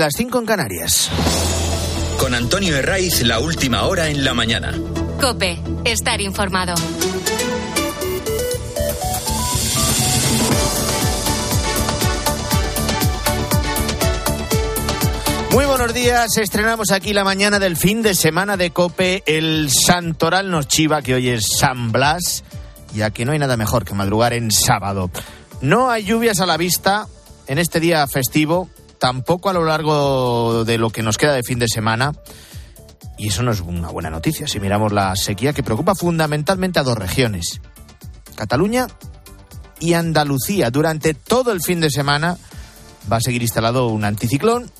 las 5 en Canarias. Con Antonio Herraiz, la última hora en la mañana. Cope, estar informado. Muy buenos días, estrenamos aquí la mañana del fin de semana de Cope. El Santoral nos chiva que hoy es San Blas, ya que no hay nada mejor que madrugar en sábado. No hay lluvias a la vista en este día festivo, tampoco a lo largo de lo que nos queda de fin de semana. Y eso no es una buena noticia si miramos la sequía que preocupa fundamentalmente a dos regiones, Cataluña y Andalucía. Durante todo el fin de semana va a seguir instalado un anticiclón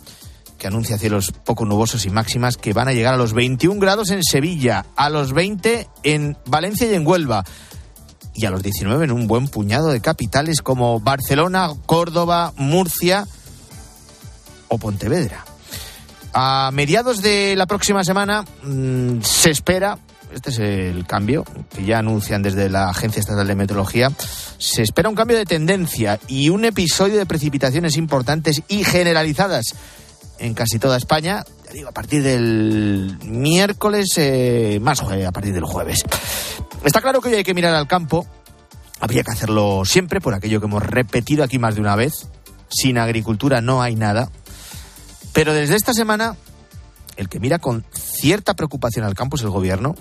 que anuncia cielos poco nubosos y máximas que van a llegar a los 21 grados en Sevilla, a los 20 en Valencia y en Huelva y a los 19 en un buen puñado de capitales como Barcelona, Córdoba, Murcia o Pontevedra. A mediados de la próxima semana mmm, se espera, este es el cambio que ya anuncian desde la Agencia Estatal de Meteorología, se espera un cambio de tendencia y un episodio de precipitaciones importantes y generalizadas en casi toda España, ya digo, a partir del miércoles, eh, más a partir del jueves. Está claro que hoy hay que mirar al campo, habría que hacerlo siempre, por aquello que hemos repetido aquí más de una vez, sin agricultura no hay nada, pero desde esta semana, el que mira con cierta preocupación al campo es el gobierno,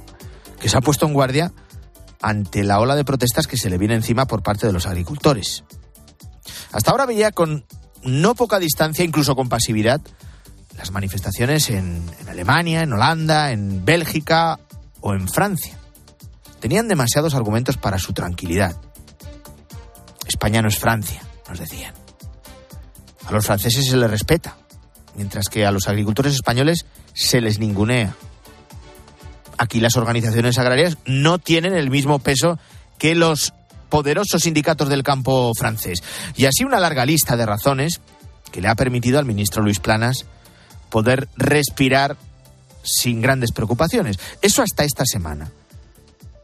que se ha puesto en guardia ante la ola de protestas que se le viene encima por parte de los agricultores. Hasta ahora veía con no poca distancia, incluso con pasividad, las manifestaciones en, en, Alemania, en Holanda, en Bélgica o en Francia. Tenían demasiados argumentos para su tranquilidad. España no es Francia, nos decían. A los franceses se les respeta, mientras que a los agricultores españoles se les ningunea. Aquí las organizaciones agrarias no tienen el mismo peso que los poderosos sindicatos del campo francés. Y así una larga lista de razones que le ha permitido al ministro Luis Planas poder respirar sin grandes preocupaciones. Eso hasta esta semana,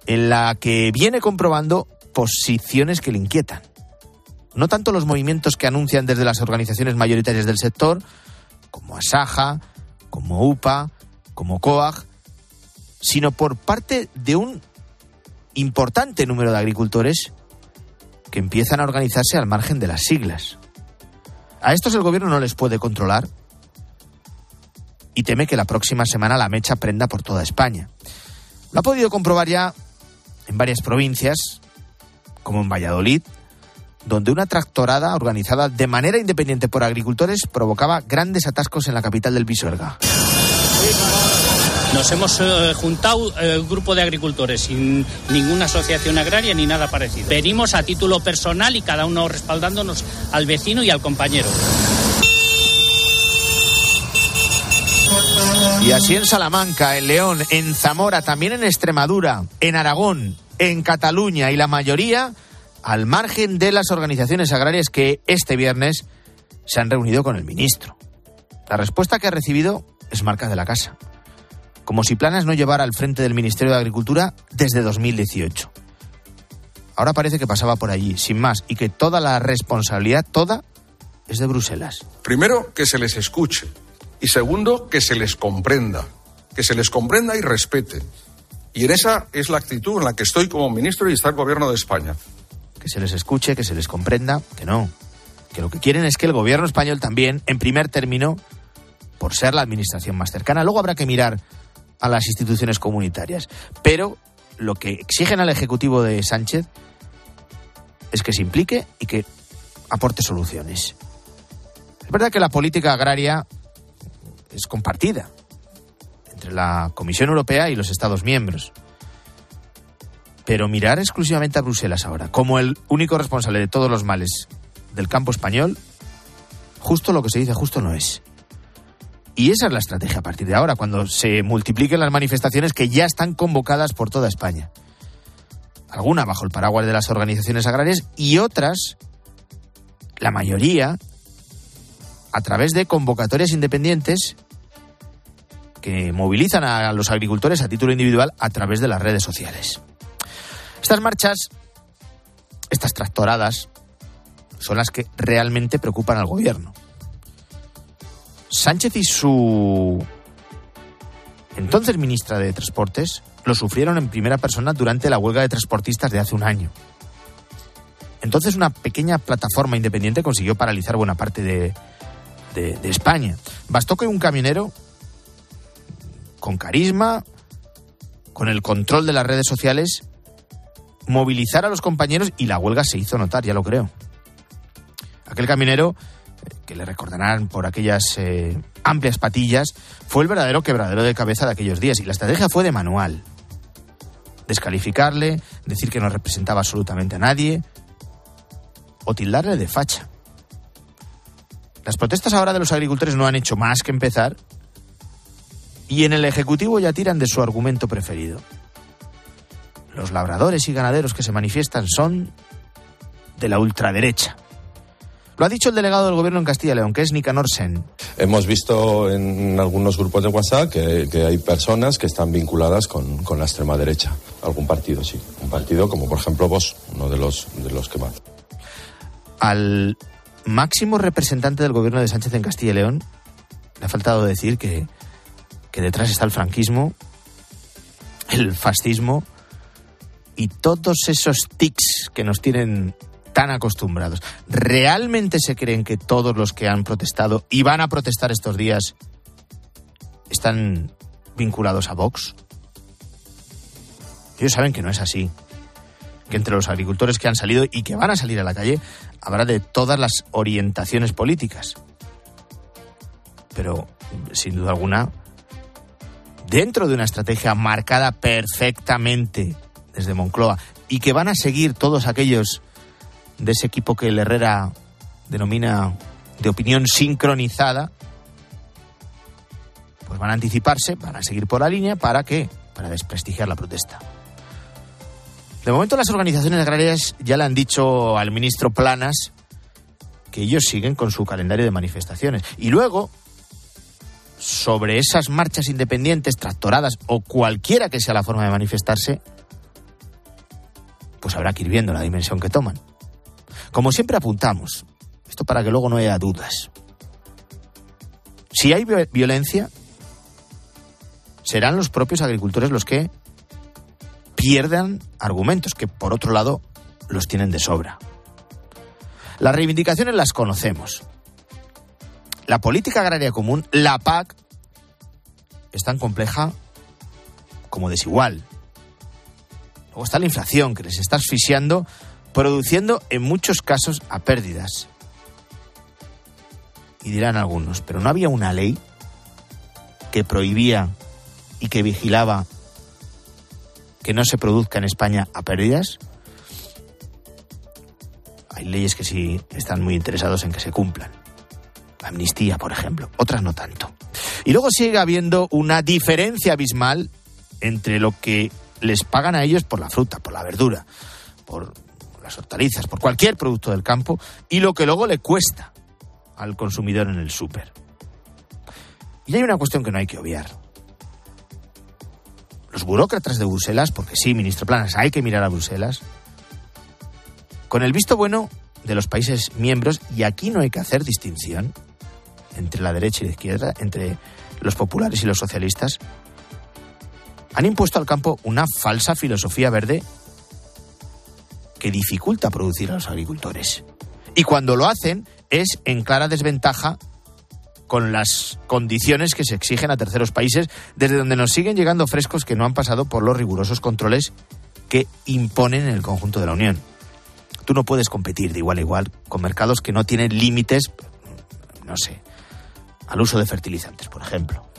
en la que viene comprobando posiciones que le inquietan. No tanto los movimientos que anuncian desde las organizaciones mayoritarias del sector, como Asaja, como UPA, como COAG, sino por parte de un importante número de agricultores que empiezan a organizarse al margen de las siglas. A estos el gobierno no les puede controlar y teme que la próxima semana la mecha prenda por toda España. Lo ha podido comprobar ya en varias provincias, como en Valladolid, donde una tractorada organizada de manera independiente por agricultores provocaba grandes atascos en la capital del Pisuerga. Nos hemos eh, juntado eh, grupo de agricultores sin ninguna asociación agraria ni nada parecido. Venimos a título personal y cada uno respaldándonos al vecino y al compañero. Y así en Salamanca, en León, en Zamora, también en Extremadura, en Aragón, en Cataluña y la mayoría al margen de las organizaciones agrarias que este viernes se han reunido con el ministro. La respuesta que ha recibido es marca de la casa. Como si Planas no llevara al frente del Ministerio de Agricultura desde 2018. Ahora parece que pasaba por allí, sin más, y que toda la responsabilidad, toda, es de Bruselas. Primero, que se les escuche y segundo, que se les comprenda, que se les comprenda y respete. Y en esa es la actitud en la que estoy como ministro y está el gobierno de España. Que se les escuche, que se les comprenda, que no. Que lo que quieren es que el gobierno español también, en primer término, por ser la administración más cercana, luego habrá que mirar a las instituciones comunitarias. Pero lo que exigen al Ejecutivo de Sánchez es que se implique y que aporte soluciones. Es verdad que la política agraria es compartida entre la Comisión Europea y los Estados miembros. Pero mirar exclusivamente a Bruselas ahora, como el único responsable de todos los males del campo español, justo lo que se dice justo no es. Y esa es la estrategia a partir de ahora, cuando se multipliquen las manifestaciones que ya están convocadas por toda España. Alguna bajo el paraguas de las organizaciones agrarias y otras, la mayoría, a través de convocatorias independientes que movilizan a los agricultores a título individual a través de las redes sociales. Estas marchas, estas tractoradas, son las que realmente preocupan al gobierno. Sánchez y su entonces ministra de Transportes lo sufrieron en primera persona durante la huelga de transportistas de hace un año. Entonces una pequeña plataforma independiente consiguió paralizar buena parte de, España. Bastó que un camionero con carisma, con el control de las redes sociales, movilizara a los compañeros y la huelga se hizo notar, ya lo creo. Aquel camionero, eh, que le recordarán por aquellas eh, amplias patillas, fue el verdadero quebradero de cabeza de aquellos días y la estrategia fue de manual. Descalificarle, decir que no representaba absolutamente a nadie o tildarle de facha. Las protestas ahora de los agricultores no han hecho más que empezar y en el Ejecutivo ya tiran de su argumento preferido. Los labradores y ganaderos que se manifiestan son de la ultraderecha. Lo ha dicho el delegado del gobierno en Castilla y León, que es Nicanor Sen. Hemos visto en algunos grupos de WhatsApp que, que hay personas que están vinculadas con, con, la extrema derecha. Algún partido, sí. Un partido como, por ejemplo, vos, uno de los, de los que más. Al máximo representante del gobierno de Sánchez en Castilla y León le ha faltado decir que, que detrás está el franquismo, el fascismo y todos esos tics que nos tienen tan acostumbrados. ¿Realmente se creen que todos los que han protestado y van a protestar estos días están vinculados a Vox? Ellos saben que no es así. Que entre los agricultores que han salido y que van a salir a la calle habrá de todas las orientaciones políticas. Pero, sin duda alguna, dentro de una estrategia marcada perfectamente desde Moncloa y que van a seguir todos aquellos de ese equipo que el Herrera denomina de opinión sincronizada, pues van a anticiparse, van a seguir por la línea, ¿para qué? Para desprestigiar la protesta. De momento las organizaciones agrarias ya le han dicho al ministro Planas que ellos siguen con su calendario de manifestaciones. Y luego, sobre esas marchas independientes, tractoradas o cualquiera que sea la forma de manifestarse, pues habrá que ir viendo la dimensión que toman. Como siempre apuntamos, esto para que luego no haya dudas. Si hay violencia, serán los propios agricultores los que pierdan argumentos que, por otro lado, los tienen de sobra. Las reivindicaciones las conocemos. La política agraria común, la PAC, es tan compleja como desigual. Luego está la inflación que les está asfixiando, produciendo en muchos casos a pérdidas. Y dirán algunos, pero no había una ley que prohibía y que vigilaba que no se produzca en España a pérdidas. Hay leyes que sí están muy interesados en que se cumplan. La amnistía, por ejemplo. Otras no tanto. Y luego sigue habiendo una diferencia abismal entre lo que les pagan a ellos por la fruta, por la verdura, por las hortalizas, por cualquier producto del campo, y lo que luego le cuesta al consumidor en el súper. Y hay una cuestión que no hay que obviar los burócratas de Bruselas, porque sí, ministro Planas, hay que mirar a Bruselas, con el visto bueno de los países miembros, y aquí no hay que hacer distinción entre la derecha y la izquierda, entre los populares y los socialistas, han impuesto al campo una falsa filosofía verde que dificulta producir a los agricultores. Y cuando lo hacen es en clara desventaja con las condiciones que se exigen a terceros países, desde donde nos siguen llegando frescos que no han pasado por los rigurosos controles que imponen en el conjunto de la Unión. Tú no puedes competir de igual a igual con mercados que no tienen límites, no sé, al uso de fertilizantes, por ejemplo.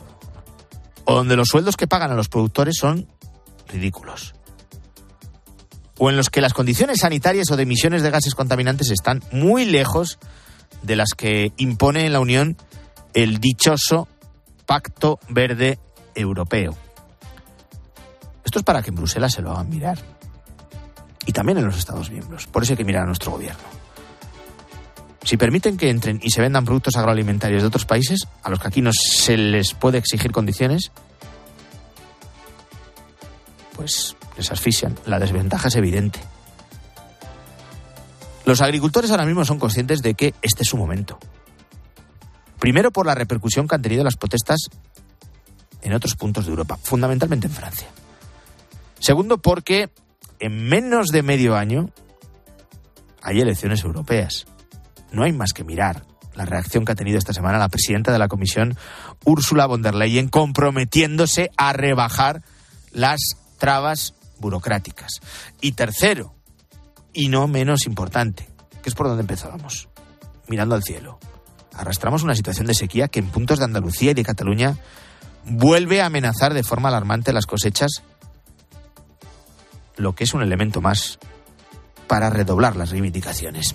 O donde los sueldos que pagan a los productores son ridículos. O en los que las condiciones sanitarias o de emisiones de gases contaminantes están muy lejos de las que impone en la Unión el dichoso Pacto Verde Europeo. Esto es para que en Bruselas se lo hagan mirar. Y también en los Estados miembros. Por eso hay que mirar a nuestro gobierno. Si permiten que entren y se vendan productos agroalimentarios de otros países, a los que aquí no se les puede exigir condiciones, pues les asfixian. La desventaja es evidente. Los agricultores ahora mismo son conscientes de que este es su momento Primero por la repercusión que han tenido las protestas en otros puntos de Europa, fundamentalmente en Francia. Segundo porque en menos de medio año hay elecciones europeas. No hay más que mirar la reacción que ha tenido esta semana la presidenta de la Comisión, Ursula von der Leyen, comprometiéndose a rebajar las trabas burocráticas. Y tercero, y no menos importante, que es por donde empezábamos, mirando al cielo. Arrastramos una situación de sequía que en puntos de Andalucía y de Cataluña vuelve a amenazar de forma alarmante las cosechas, lo que es un elemento más para redoblar las reivindicaciones.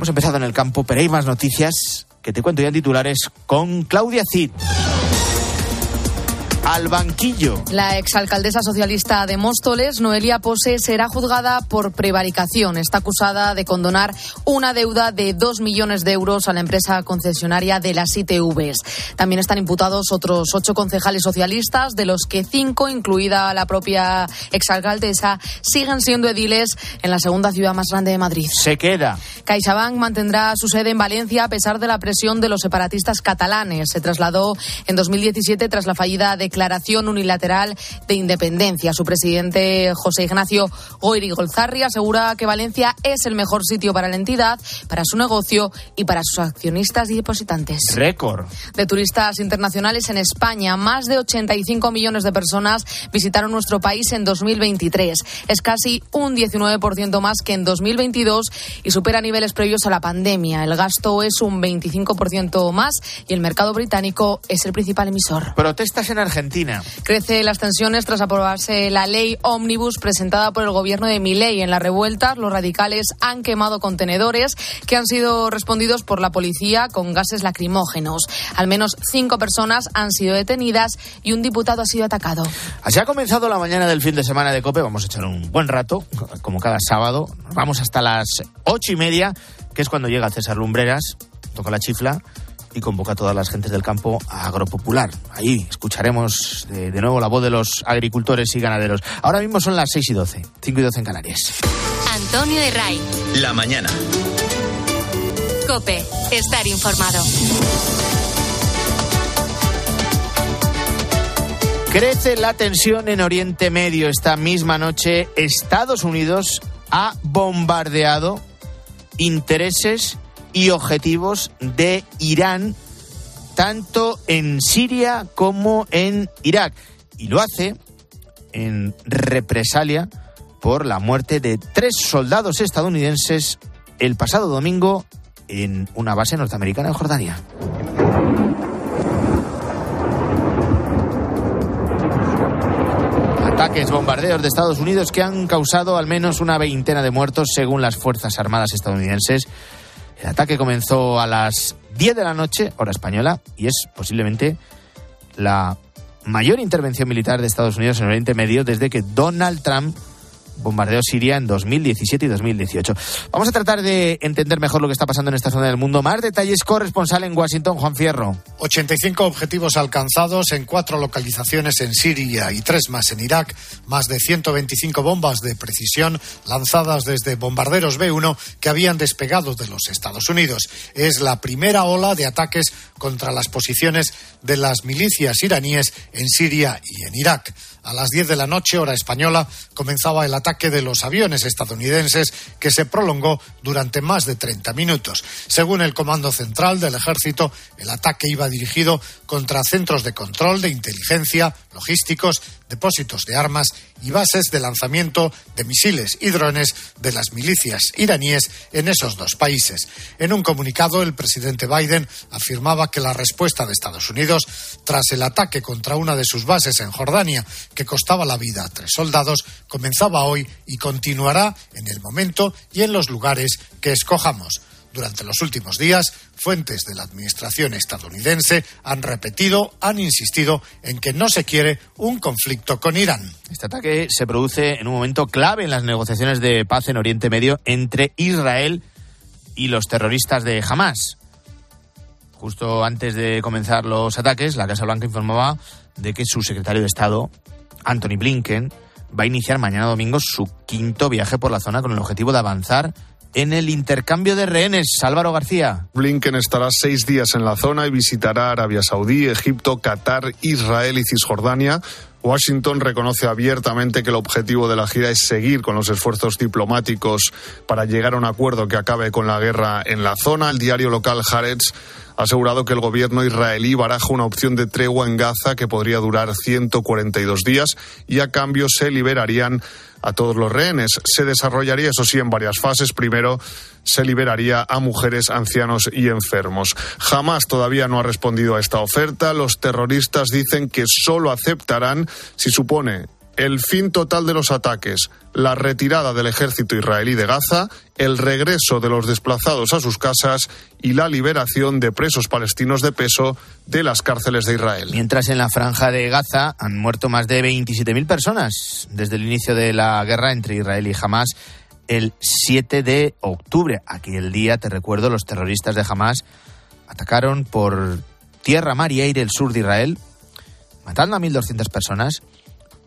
Hemos empezado en el campo, pero hay más noticias que te cuento ya en titulares con Claudia Cid al banquillo. La exalcaldesa socialista de Móstoles, Noelia Pose, será juzgada por prevaricación. Está acusada de condonar una deuda de dos millones de euros a la empresa concesionaria de las ITVs. También están imputados otros ocho concejales socialistas, de los que cinco, incluida la propia exalcaldesa, siguen siendo ediles en la segunda ciudad más grande de Madrid. Se queda. CaixaBank mantendrá su sede en Valencia a pesar de la presión de los separatistas catalanes. Se trasladó en 2017 tras la fallida de declaración unilateral de independencia. Su presidente, José Ignacio Goiri Golzarri, asegura que Valencia es el mejor sitio para la entidad, para su negocio y para sus accionistas y depositantes. Récord. De turistas internacionales en España, más de 85 millones de personas visitaron nuestro país en 2023. Es casi un 19% más que en 2022 y supera niveles previos a la pandemia. El gasto es un 25% más y el mercado británico es el principal emisor. Protestas en Argentina. Crece las tensiones tras aprobarse la ley Omnibus presentada por el gobierno de Milei. En las revueltas, los radicales han quemado contenedores que han sido respondidos por la policía con gases lacrimógenos. Al menos cinco personas han sido detenidas y un diputado ha sido atacado. Así ha comenzado la mañana del fin de semana de COPE. Vamos a echar un buen rato, como cada sábado. Vamos hasta las ocho y media, que es cuando llega César Lumbreras, toca la chifla y convoca a todas las gentes del campo a Agropopular. Ahí escucharemos de, de, nuevo la voz de los agricultores y ganaderos. Ahora mismo son las 6 y 12, 5 y 12 en Canarias. Antonio de Ray. La mañana. Cope, estar informado. Crece la tensión en Oriente Medio. Esta misma noche Estados Unidos ha bombardeado intereses y objetivos de Irán, tanto en Siria como en Irak. Y lo hace en represalia por la muerte de tres soldados estadounidenses el pasado domingo en una base norteamericana en Jordania. Ataques, bombardeos de Estados Unidos que han causado al menos una veintena de muertos según las Fuerzas Armadas estadounidenses el ataque comenzó a las 10 de la noche, hora española, y es posiblemente la mayor intervención militar de Estados Unidos en Oriente Medio desde que Donald Trump bombardeó Siria en 2017 y 2018. Vamos a tratar de entender mejor lo que está pasando en esta zona del mundo. Más detalles corresponsal en Washington, Juan Fierro. 85 objetivos alcanzados en cuatro localizaciones en Siria y tres más en Irak. Más de 125 bombas de precisión lanzadas desde bombarderos B-1 que habían despegado de los Estados Unidos. Es la primera ola de ataques contra las posiciones de las milicias iraníes en Siria y en Irak. A las 10 de la noche, hora española, comenzaba el ataque de los aviones estadounidenses que se prolongó durante más de 30 minutos. Según el Comando Central del Ejército, el ataque iba dirigido contra centros de control, de inteligencia, logísticos, depósitos de armas y bases de lanzamiento de misiles y drones de las milicias iraníes en esos dos países. En un comunicado, el presidente Biden afirmaba que la respuesta de Estados Unidos tras el ataque contra una de sus bases en Jordania, que costaba la vida a tres soldados, comenzaba hoy y continuará en el momento y en los lugares que escojamos. Durante los últimos días, fuentes de la administración estadounidense han repetido, han insistido en que no se quiere un conflicto con Irán. Este ataque se produce en un momento clave en las negociaciones de paz en Oriente Medio entre Israel y los terroristas de Hamas. Justo antes de comenzar los ataques, la Casa Blanca informaba de que su secretario de Estado, Anthony Blinken, va a iniciar mañana domingo su quinto viaje por la zona con el objetivo de avanzar en el intercambio de rehenes. Álvaro García. Blinken estará seis días en la zona y visitará Arabia Saudí, Egipto, Qatar, Israel y Cisjordania. Washington reconoce abiertamente que el objetivo de la gira es seguir con los esfuerzos diplomáticos para llegar a un acuerdo que acabe con la guerra en la zona. El diario local Haaretz ha asegurado que el gobierno israelí baraja una opción de tregua en Gaza que podría durar 142 días y a cambio se liberarían a todos los rehenes. Se desarrollaría, eso sí, en varias fases. Primero, se liberaría a mujeres, ancianos y enfermos. Jamás todavía no ha respondido a esta oferta. Los terroristas dicen que solo aceptarán si supone el fin total de los ataques, la retirada del ejército israelí de Gaza, el regreso de los desplazados a sus casas y la liberación de presos palestinos de peso de las cárceles de Israel. Mientras en la franja de Gaza han muerto más de 27.000 personas desde el inicio de la guerra entre Israel y Hamas el 7 de octubre. Aquel día, te recuerdo, los terroristas de Hamas atacaron por tierra, mar y aire el sur de Israel, matando a 1.200 personas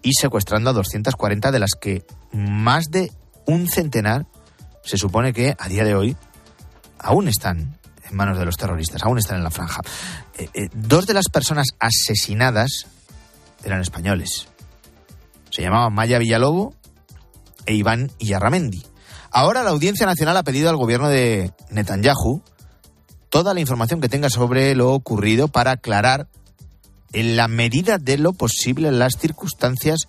y secuestrando a 240 de las que más de un centenar se supone que a día de hoy aún están en manos de los terroristas, aún están en la franja. Eh, eh, dos de las personas asesinadas eran españoles. Se llamaban Maya Villalobo e Iván Iyarramendi. Ahora la Audiencia Nacional ha pedido al gobierno de Netanyahu toda la información que tenga sobre lo ocurrido para aclarar en la medida de lo posible las circunstancias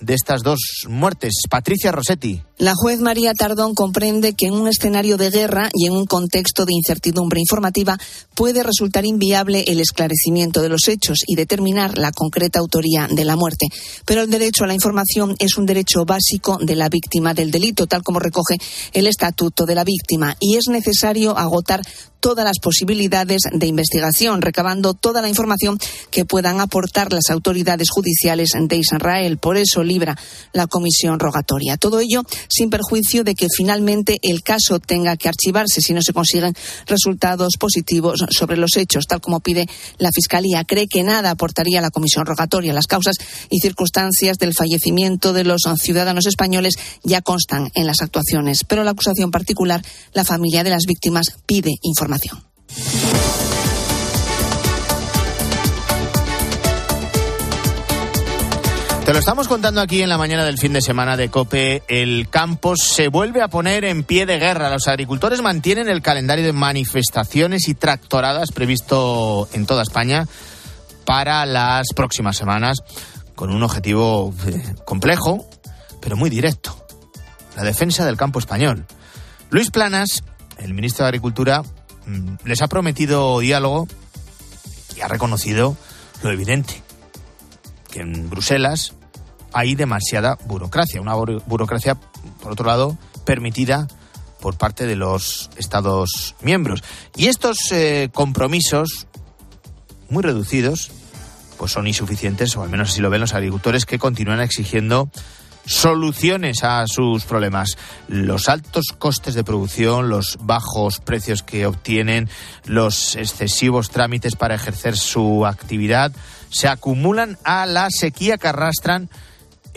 de estas dos muertes. Patricia Rossetti. La juez María Tardón comprende que en un escenario de guerra y en un contexto de incertidumbre informativa puede resultar inviable el esclarecimiento de los hechos y determinar la concreta autoría de la muerte. Pero el derecho a la información es un derecho básico de la víctima del delito, tal como recoge el Estatuto de la Víctima, y es necesario agotar todas las posibilidades de investigación, recabando toda la información que puedan aportar las autoridades judiciales de Israel. Por eso libra la comisión rogatoria. Todo ello sin perjuicio de que finalmente el caso tenga que archivarse si no se consiguen resultados positivos sobre los hechos, tal como pide la Fiscalía. Cree que nada aportaría a la comisión rogatoria. Las causas y circunstancias del fallecimiento de los ciudadanos españoles ya constan en las actuaciones, pero la acusación particular, la familia de las víctimas, pide información. Te lo estamos contando aquí en la mañana del fin de semana de Cope. El campo se vuelve a poner en pie de guerra. Los agricultores mantienen el calendario de manifestaciones y tractoradas previsto en toda España para las próximas semanas, con un objetivo eh, complejo, pero muy directo. La defensa del campo español. Luis Planas, el ministro de Agricultura, mm, les ha prometido diálogo y ha reconocido lo evidente que en Bruselas hay demasiada burocracia, una burocracia, por otro lado, permitida por parte de los Estados miembros. Y estos eh, compromisos, muy reducidos, pues son insuficientes, o al menos así lo ven los agricultores, que continúan exigiendo soluciones a sus problemas. Los altos costes de producción, los bajos precios que obtienen, los excesivos trámites para ejercer su actividad, se acumulan a la sequía que arrastran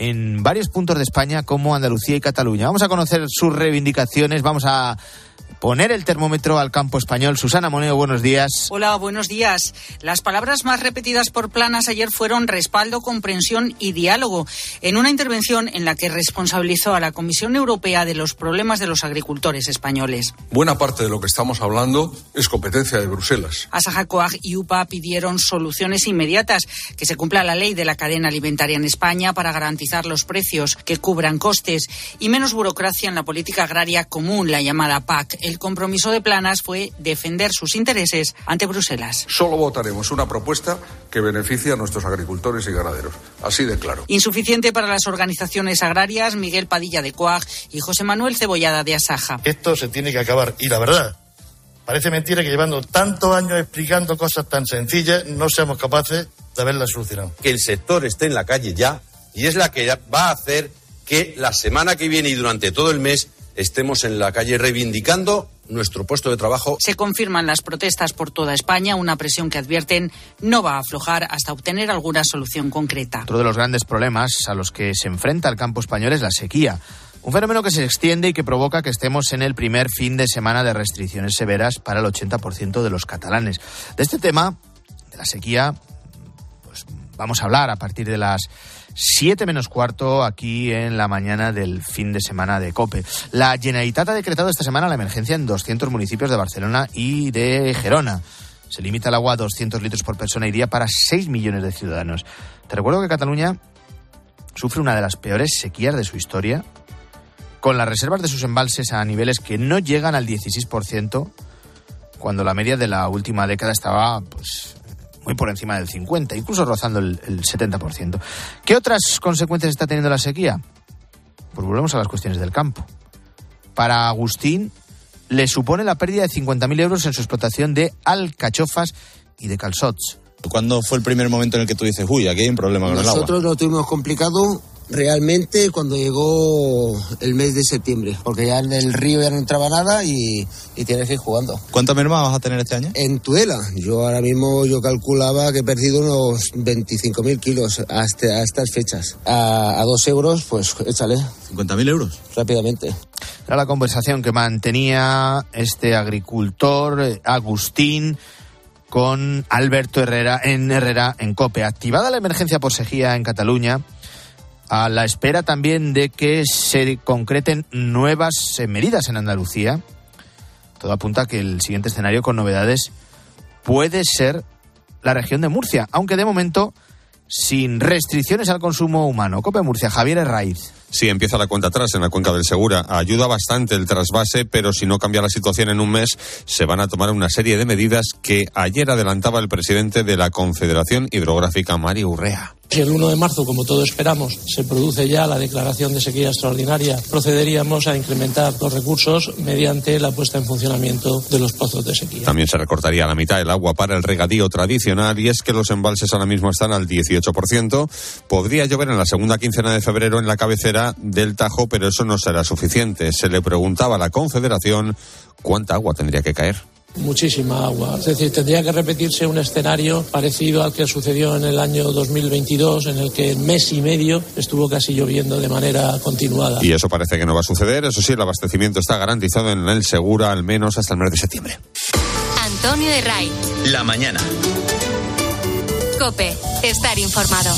en varios puntos de España como Andalucía y Cataluña. Vamos a conocer sus reivindicaciones, vamos a poner el termómetro al campo español. Susana Moneo, buenos días. Hola, buenos días. Las palabras más repetidas por Planas ayer fueron respaldo, comprensión y diálogo, en una intervención en la que responsabilizó a la Comisión Europea de los problemas de los agricultores españoles. Buena parte de lo que estamos hablando es competencia de Bruselas. Asaja Coag y UPA pidieron soluciones inmediatas, que se cumpla la ley de la cadena alimentaria en España para garantizar los precios que cubran costes y menos burocracia en la política agraria común, la llamada PAC el compromiso de Planas fue defender sus intereses ante Bruselas. Solo votaremos una propuesta que beneficie a nuestros agricultores y ganaderos. Así de claro. Insuficiente para las organizaciones agrarias, Miguel Padilla de Coag y José Manuel Cebollada de Asaja. Esto se tiene que acabar. Y la verdad, parece mentira que llevando tantos años explicando cosas tan sencillas no seamos capaces de haberlas solucionado. Que el sector esté en la calle ya y es la que va a hacer que la semana que viene y durante todo el mes estemos en la calle reivindicando nuestro puesto de trabajo. Se confirman las protestas por toda España, una presión que advierten no va a aflojar hasta obtener alguna solución concreta. Otro de los grandes problemas a los que se enfrenta el campo español es la sequía. Un fenómeno que se extiende y que provoca que estemos en el primer fin de semana de restricciones severas para el 80% de los catalanes. De este tema, de la sequía, pues vamos a hablar a partir de las 7 menos cuarto aquí en la mañana del fin de semana de COPE. La Generalitat ha decretado esta semana la emergencia en 200 municipios de Barcelona y de Gerona. Se limita el agua a 200 litros por persona y día para 6 millones de ciudadanos. Te recuerdo que Cataluña sufre una de las peores sequías de su historia con las reservas de sus embalses a niveles que no llegan al 16%, cuando la media de la última década estaba pues, muy por encima del 50%, incluso rozando el, el 70%. ¿Qué otras consecuencias está teniendo la sequía? Pues volvemos a las cuestiones del campo. Para Agustín le supone la pérdida de 50.000 euros en su explotación de alcachofas y de calzots. ¿Cuándo fue el primer momento en el que tú dices, uy, aquí hay un problema con el agua? Nosotros lo tuvimos complicado realmente cuando llegó el mes de septiembre, porque ya en el río ya no entraba nada y, y tienes que ir jugando. ¿Cuánta merma vas a tener este año? En Tudela, yo ahora mismo yo calculaba que he perdido unos 25.000 kilos hasta a estas fechas. A, a dos euros, pues échale. ¿50.000 euros? Rápidamente. Era la conversación que mantenía este agricultor, eh, Agustín, con Alberto Herrera en Herrera en COPE. Activada la emergencia por sequía en Cataluña, a la espera también de que se concreten nuevas medidas en Andalucía. Todo apunta a que el siguiente escenario con novedades puede ser la región de Murcia, aunque de momento sin restricciones al consumo humano. Cope Murcia, Javier Herraiz. Sí, empieza la cuenta atrás en la cuenca del Segura. Ayuda bastante el trasvase, pero si no cambia la situación en un mes, se van a tomar una serie de medidas que ayer adelantaba el presidente de la Confederación Hidrográfica, Mario Urrea. Si el 1 de marzo, como todos esperamos, se produce ya la declaración de sequía extraordinaria, procederíamos a incrementar los recursos mediante la puesta en funcionamiento de los pozos de sequía. También se recortaría la mitad el agua para el regadío tradicional y es que los embalses ahora mismo están al 18%. Podría llover en la segunda quincena de febrero en la cabecera del Tajo, pero eso no será suficiente. Se le preguntaba a la Confederación cuánta agua tendría que caer muchísima agua. Es decir, tendría que repetirse un escenario parecido al que sucedió en el año 2022, en el que en mes y medio estuvo casi lloviendo de manera continuada. Y eso parece que no va a suceder. Eso sí, el abastecimiento está garantizado en el Segura al menos hasta el mes de septiembre. Antonio de Ray. La mañana. Cope, estar informado.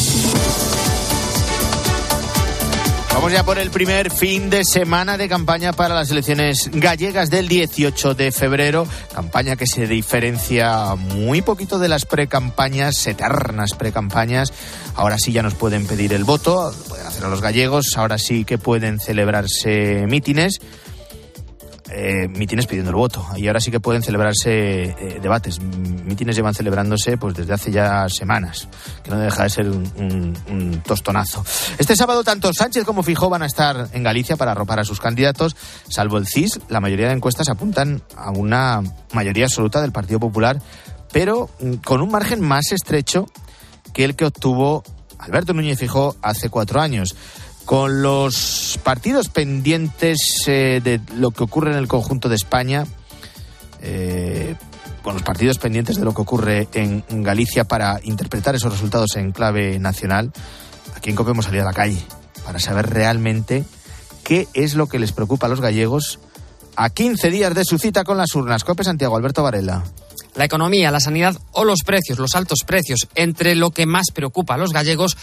Vamos ya por el primer fin de semana de campaña para las elecciones gallegas del 18 de febrero. Campaña que se diferencia muy poquito de las precampañas, eternas precampañas. Ahora sí ya nos pueden pedir el voto, pueden hacer a los gallegos. Ahora sí que pueden celebrarse mítines. Eh, mítines pidiendo el voto. Y ahora sí que pueden celebrarse eh, debates. Mítines llevan celebrándose pues desde hace ya semanas, que no deja de ser un, un, un, tostonazo. Este sábado tanto Sánchez como Fijó van a estar en Galicia para arropar a sus candidatos, salvo el CIS. La mayoría de encuestas apuntan a una mayoría absoluta del Partido Popular, pero mm, con un margen más estrecho que el que obtuvo Alberto Núñez Fijó hace cuatro años con los partidos pendientes eh, de lo que ocurre en el conjunto de España, eh, con los partidos pendientes de lo que ocurre en, Galicia para interpretar esos resultados en clave nacional, aquí en COPE hemos a la calle para saber realmente qué es lo que les preocupa a los gallegos a 15 días de su cita con las urnas. COPE Santiago, Alberto Varela. La economía, la sanidad o los precios, los altos precios, entre lo que más preocupa a los gallegos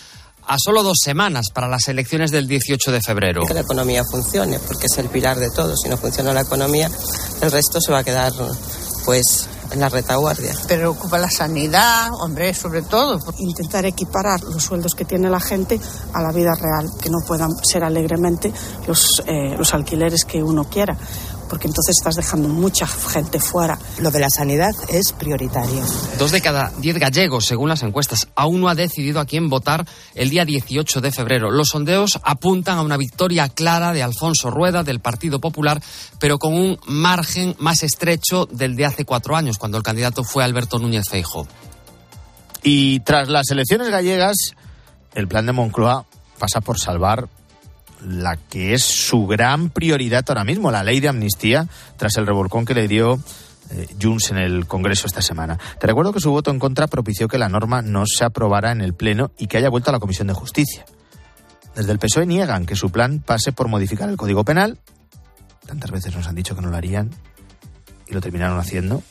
a solo dos semanas para las elecciones del 18 de febrero. Que la economía funcione, porque es el pilar de todo. Si no funciona la economía, el resto se va a quedar, pues, en la retaguardia. Preocupa la sanidad, hombre, sobre todo. Intentar equiparar los sueldos que tiene la gente a la vida real, que no puedan ser alegremente los, eh, los alquileres que uno quiera porque entonces estás dejando mucha gente fuera. Lo de la sanidad es prioritario. Dos de cada diez gallegos, según las encuestas, aún no ha decidido a quién votar el día 18 de febrero. Los sondeos apuntan a una victoria clara de Alfonso Rueda del Partido Popular, pero con un margen más estrecho del de hace cuatro años, cuando el candidato fue Alberto Núñez Feijo. Y tras las elecciones gallegas, el plan de Moncloa pasa por salvar la que es su gran prioridad ahora mismo, la ley de amnistía, tras el revolcón que le dio eh, en el Congreso esta semana. Te recuerdo que su voto en contra propició que la norma no se aprobara en el Pleno y que haya vuelto a la Comisión de Justicia. Desde el PSOE niegan que su plan pase por modificar el Código Penal. Tantas veces nos han dicho que no lo harían y lo terminaron haciendo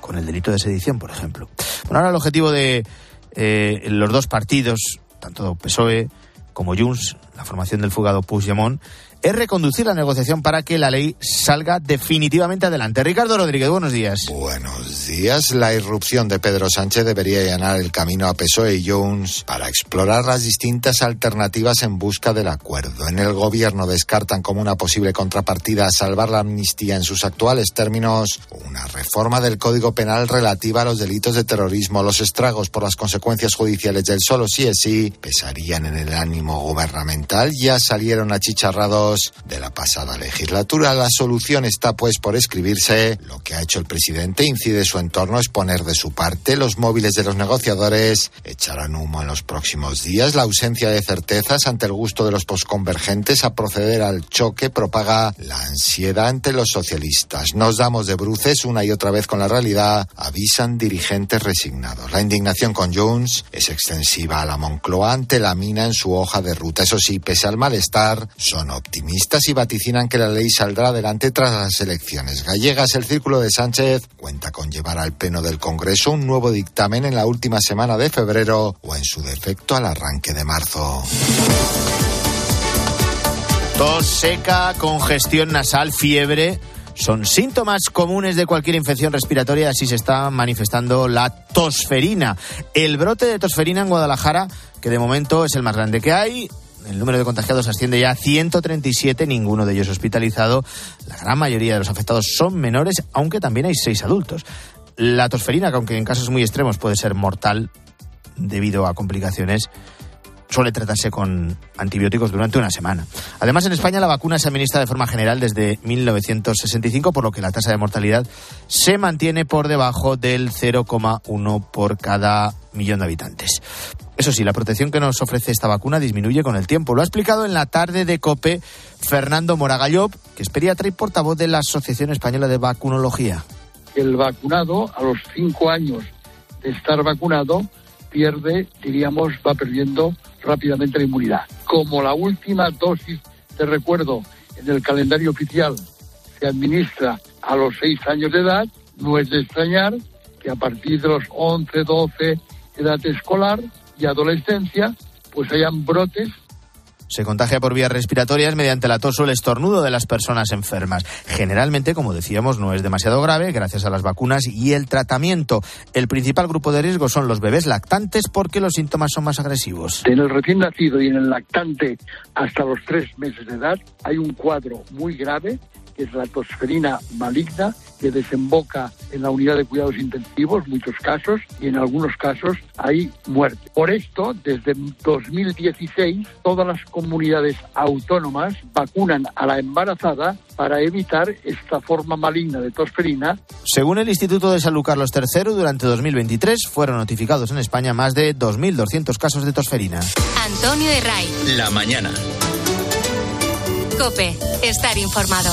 con el delito de sedición, por ejemplo. Bueno, ahora el objetivo de eh, los dos partidos, tanto PSOE como Junts, la formación del fugado Puigdemont, es reconducir la negociación para que la ley salga definitivamente adelante. Ricardo Rodríguez, buenos días. Buenos días. La irrupción de Pedro Sánchez debería allanar el camino a PSOE y Jones para explorar las distintas alternativas en busca del acuerdo. En el gobierno descartan como una posible contrapartida salvar la amnistía en sus actuales términos una reforma del Código Penal relativa a los delitos de terrorismo. Los estragos por las consecuencias judiciales del solo sí es sí pesarían en el ánimo gubernamental. Ya salieron achicharrados de la pasada legislatura. La solución está pues por escribirse. Lo que ha hecho el presidente incide su entorno es poner de su parte. Los móviles de los negociadores echarán humo en los próximos días. La ausencia de certezas ante el gusto de los posconvergentes a proceder al choque propaga la ansiedad ante los socialistas. Nos damos de bruces una y otra vez con la realidad, avisan dirigentes resignados. La indignación con Jones es extensiva a la Moncloa ante la mina en su hoja de ruta. Eso sí, pese al malestar, son optimistas y vaticinan que la ley saldrá adelante tras las elecciones gallegas. El Círculo de Sánchez cuenta con llevar al Pleno del Congreso un nuevo dictamen en la última semana de febrero o en su defecto al arranque de marzo. Tos seca, congestión nasal, fiebre. Son síntomas comunes de cualquier infección respiratoria, así se está manifestando la tosferina. El brote de tosferina en Guadalajara, que de momento es el más grande que hay, el número de contagiados asciende ya a 137, ninguno de ellos hospitalizado. La gran mayoría de los afectados son menores, aunque también hay seis adultos. La tosferina, que aunque en casos muy extremos puede ser mortal debido a complicaciones, suele tratarse con antibióticos durante una semana. Además, en España la vacuna se administra de forma general desde 1965, por lo que la tasa de mortalidad se mantiene por debajo del 0,1 por cada millón de habitantes. Eso sí, la protección que nos ofrece esta vacuna disminuye con el tiempo. Lo ha explicado en la tarde de COPE Fernando Moragallop, que es pediatra y portavoz de la Asociación Española de Vacunología. El vacunado, a los cinco años de estar vacunado, pierde, diríamos, va perdiendo rápidamente la inmunidad. Como la última dosis de recuerdo en el calendario oficial se administra a los seis años de edad, no es de extrañar que a partir de los 11, 12, edad escolar, y adolescencia, pues hayan brotes se contagia por vías respiratorias mediante la tos o el estornudo de las personas enfermas. Generalmente, como decíamos, no es demasiado grave gracias a las vacunas y el tratamiento. El principal grupo de riesgo son los bebés lactantes porque los síntomas son más agresivos. En el recién nacido y en el lactante hasta los tres meses de edad hay un cuadro muy grave que es la tosferina maligna, que desemboca en la unidad de cuidados intensivos, muchos casos, y en algunos casos hay muerte. Por esto, desde 2016, todas las comunidades autónomas vacunan a la embarazada para evitar esta forma maligna de tosferina. Según el Instituto de Salud Carlos III, durante 2023 fueron notificados en España más de 2.200 casos de tosferina. Antonio Herray. La mañana. Cope, estar informado.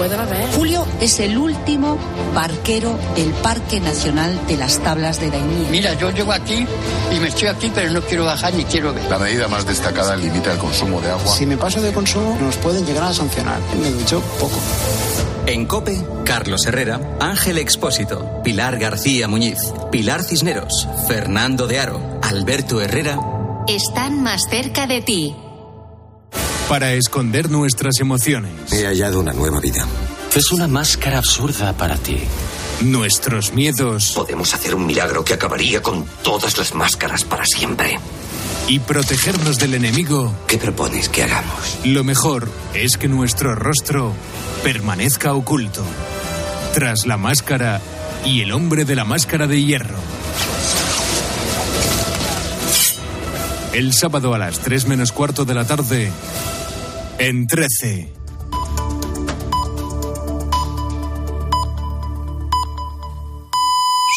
beber. Julio es el último barquero del Parque Nacional de las Tablas de Daimiel. Mira, yo llego aquí y me estoy aquí, pero no quiero bajar ni quiero ver. La medida más destacada limita el consumo de agua. Si me paso de consumo, nos pueden llegar a sancionar. Me ducho poco. En COPE, Carlos Herrera, Ángel Expósito, Pilar García Muñiz, Pilar Cisneros, Fernando de Aro, Alberto Herrera. Están más cerca de ti. Para esconder nuestras emociones. He hallado una nueva vida. Es una máscara absurda para ti. Nuestros miedos. Podemos hacer un milagro que acabaría con todas las máscaras para siempre. Y protegernos del enemigo. ¿Qué propones que hagamos? Lo mejor es que nuestro rostro permanezca oculto. Tras la máscara y el hombre de la máscara de hierro. El sábado a las 3 menos cuarto de la tarde, en 13.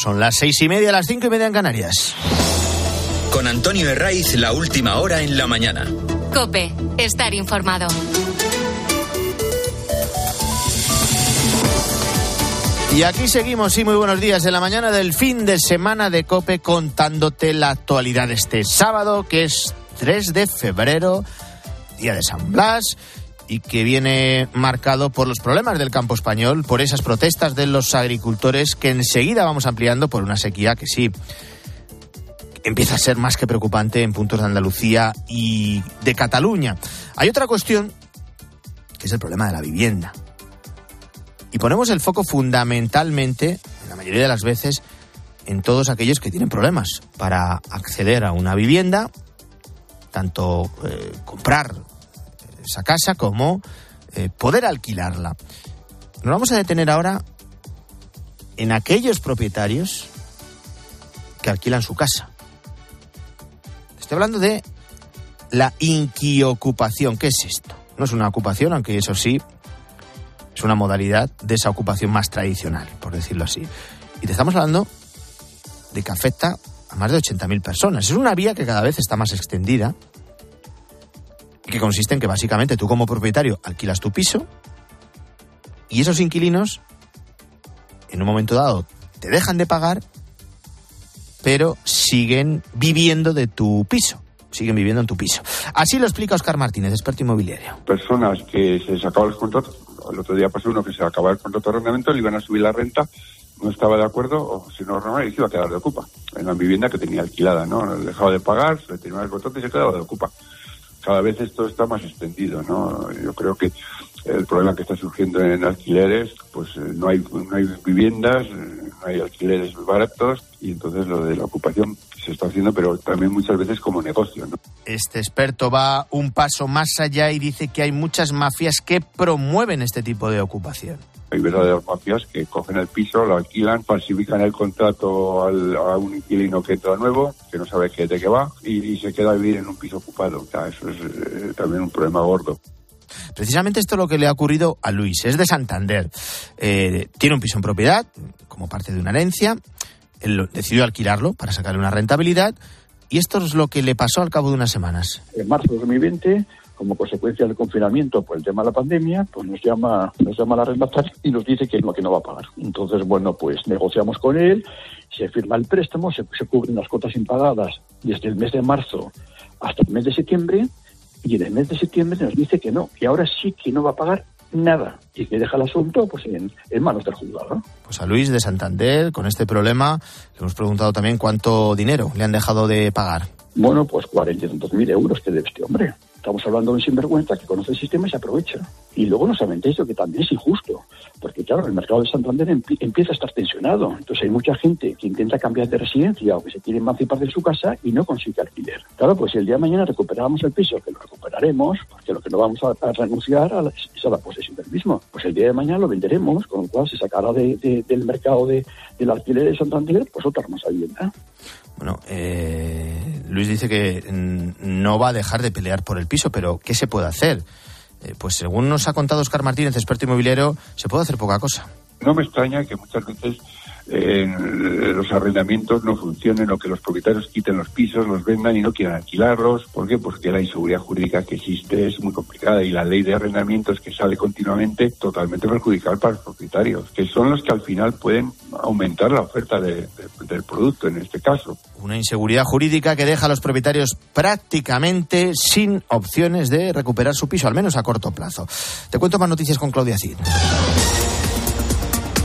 Son las seis y media, las cinco y media en Canarias. Con Antonio Herraiz, la última hora en la mañana. Cope, estar informado. Y aquí seguimos, sí, muy buenos días, en la mañana del fin de semana de Cope contándote la actualidad de este sábado, que es 3 de febrero, día de San Blas, y que viene marcado por los problemas del campo español, por esas protestas de los agricultores que enseguida vamos ampliando por una sequía que sí empieza a ser más que preocupante en puntos de Andalucía y de Cataluña. Hay otra cuestión que es el problema de la vivienda. Y ponemos el foco fundamentalmente, en la mayoría de las veces, en todos aquellos que tienen problemas para acceder a una vivienda, tanto eh, comprar esa casa como eh, poder alquilarla. Nos vamos a detener ahora en aquellos propietarios que alquilan su casa. Estoy hablando de la inquiocupación. ¿Qué es esto? No es una ocupación, aunque eso sí es una modalidad de esa ocupación más tradicional, por decirlo así. Y te estamos hablando de que afecta a más de 80.000 personas. Es una vía que cada vez está más extendida y que consiste en que básicamente tú como propietario alquilas tu piso y esos inquilinos en un momento dado te dejan de pagar, pero siguen viviendo de tu piso siguen viviendo en tu piso. Así lo explica Oscar Martínez, experto inmobiliario. Personas que se les acaba el contrato, el otro día pasó uno que se acababa el contrato de arrendamiento, le iban a subir la renta, no estaba de acuerdo, o si no, y se iba a quedar de ocupa en la vivienda que tenía alquilada, ¿no? Dejaba de pagar, se le terminaba el contrato y se quedaba de ocupa. Cada vez esto está más extendido, ¿no? Yo creo que el problema que está surgiendo en alquileres, pues eh, no hay, no hay viviendas, eh, no hay alquileres baratos y entonces lo de la ocupación se está haciendo, pero también muchas veces como negocio. ¿no? Este experto va un paso más allá y dice que hay muchas mafias que promueven este tipo de ocupación. Hay verdaderas mafias que cogen el piso, lo alquilan, falsifican el contrato al, a un inquilino que entra nuevo, que no sabe qué, de qué va, y, y se queda a vivir en un piso ocupado. O sea, eso es eh, también un problema gordo. Precisamente esto es lo que le ha ocurrido a Luis. Es de Santander. Eh, tiene un piso en propiedad, como parte de una herencia. Él decidió alquilarlo para sacarle una rentabilidad. Y esto es lo que le pasó al cabo de unas semanas. En marzo de 2020, como consecuencia del confinamiento por el tema de la pandemia, pues nos llama, nos llama la arrendataria y nos dice que no, que no va a pagar. Entonces, bueno, pues negociamos con él, se firma el préstamo, se, se cubren las cuotas impagadas desde el mes de marzo hasta el mes de septiembre y en el mes de septiembre nos dice que no, que ahora sí que no va a pagar nada y que deja el asunto pues en, en manos del juzgado. ¿no? Pues a Luis de Santander, con este problema, le hemos preguntado también cuánto dinero le han dejado de pagar. Bueno, pues cuarenta y tantos mil euros que debe este hombre. Estamos hablando de un sinvergüenza que conoce el sistema y se aprovecha. Y luego no solamente eso, que también es injusto. Porque claro, el mercado de Santander empie- empieza a estar tensionado. Entonces hay mucha gente que intenta cambiar de residencia o que se quiere emancipar de su casa y no consigue alquiler. Claro, pues si el día de mañana recuperamos el piso, que lo recuperaremos, porque lo que no vamos a, renunciar a la- es a la posesión del mismo. Pues el día de mañana lo venderemos, con lo cual se sacará de- de- del mercado de, del alquiler de Santander pues otra hermosa vivienda. Bueno, eh, Luis dice que no va a dejar de pelear por el piso, pero ¿qué se puede hacer? Eh, pues según nos ha contado Oscar Martínez, experto inmobiliario, se puede hacer poca cosa. No me extraña que muchas veces eh, los arrendamientos no funcionen o que los propietarios quiten los pisos, los vendan y no quieran alquilarlos. ¿Por qué? Porque la inseguridad jurídica que existe es muy complicada y la ley de arrendamientos que sale continuamente totalmente perjudicial para los propietarios, que son los que al final pueden aumentar la oferta de- de- del producto en este caso. Una inseguridad jurídica que deja a los propietarios prácticamente sin opciones de recuperar su piso, al menos a corto plazo. Te cuento más noticias con Claudia Cid.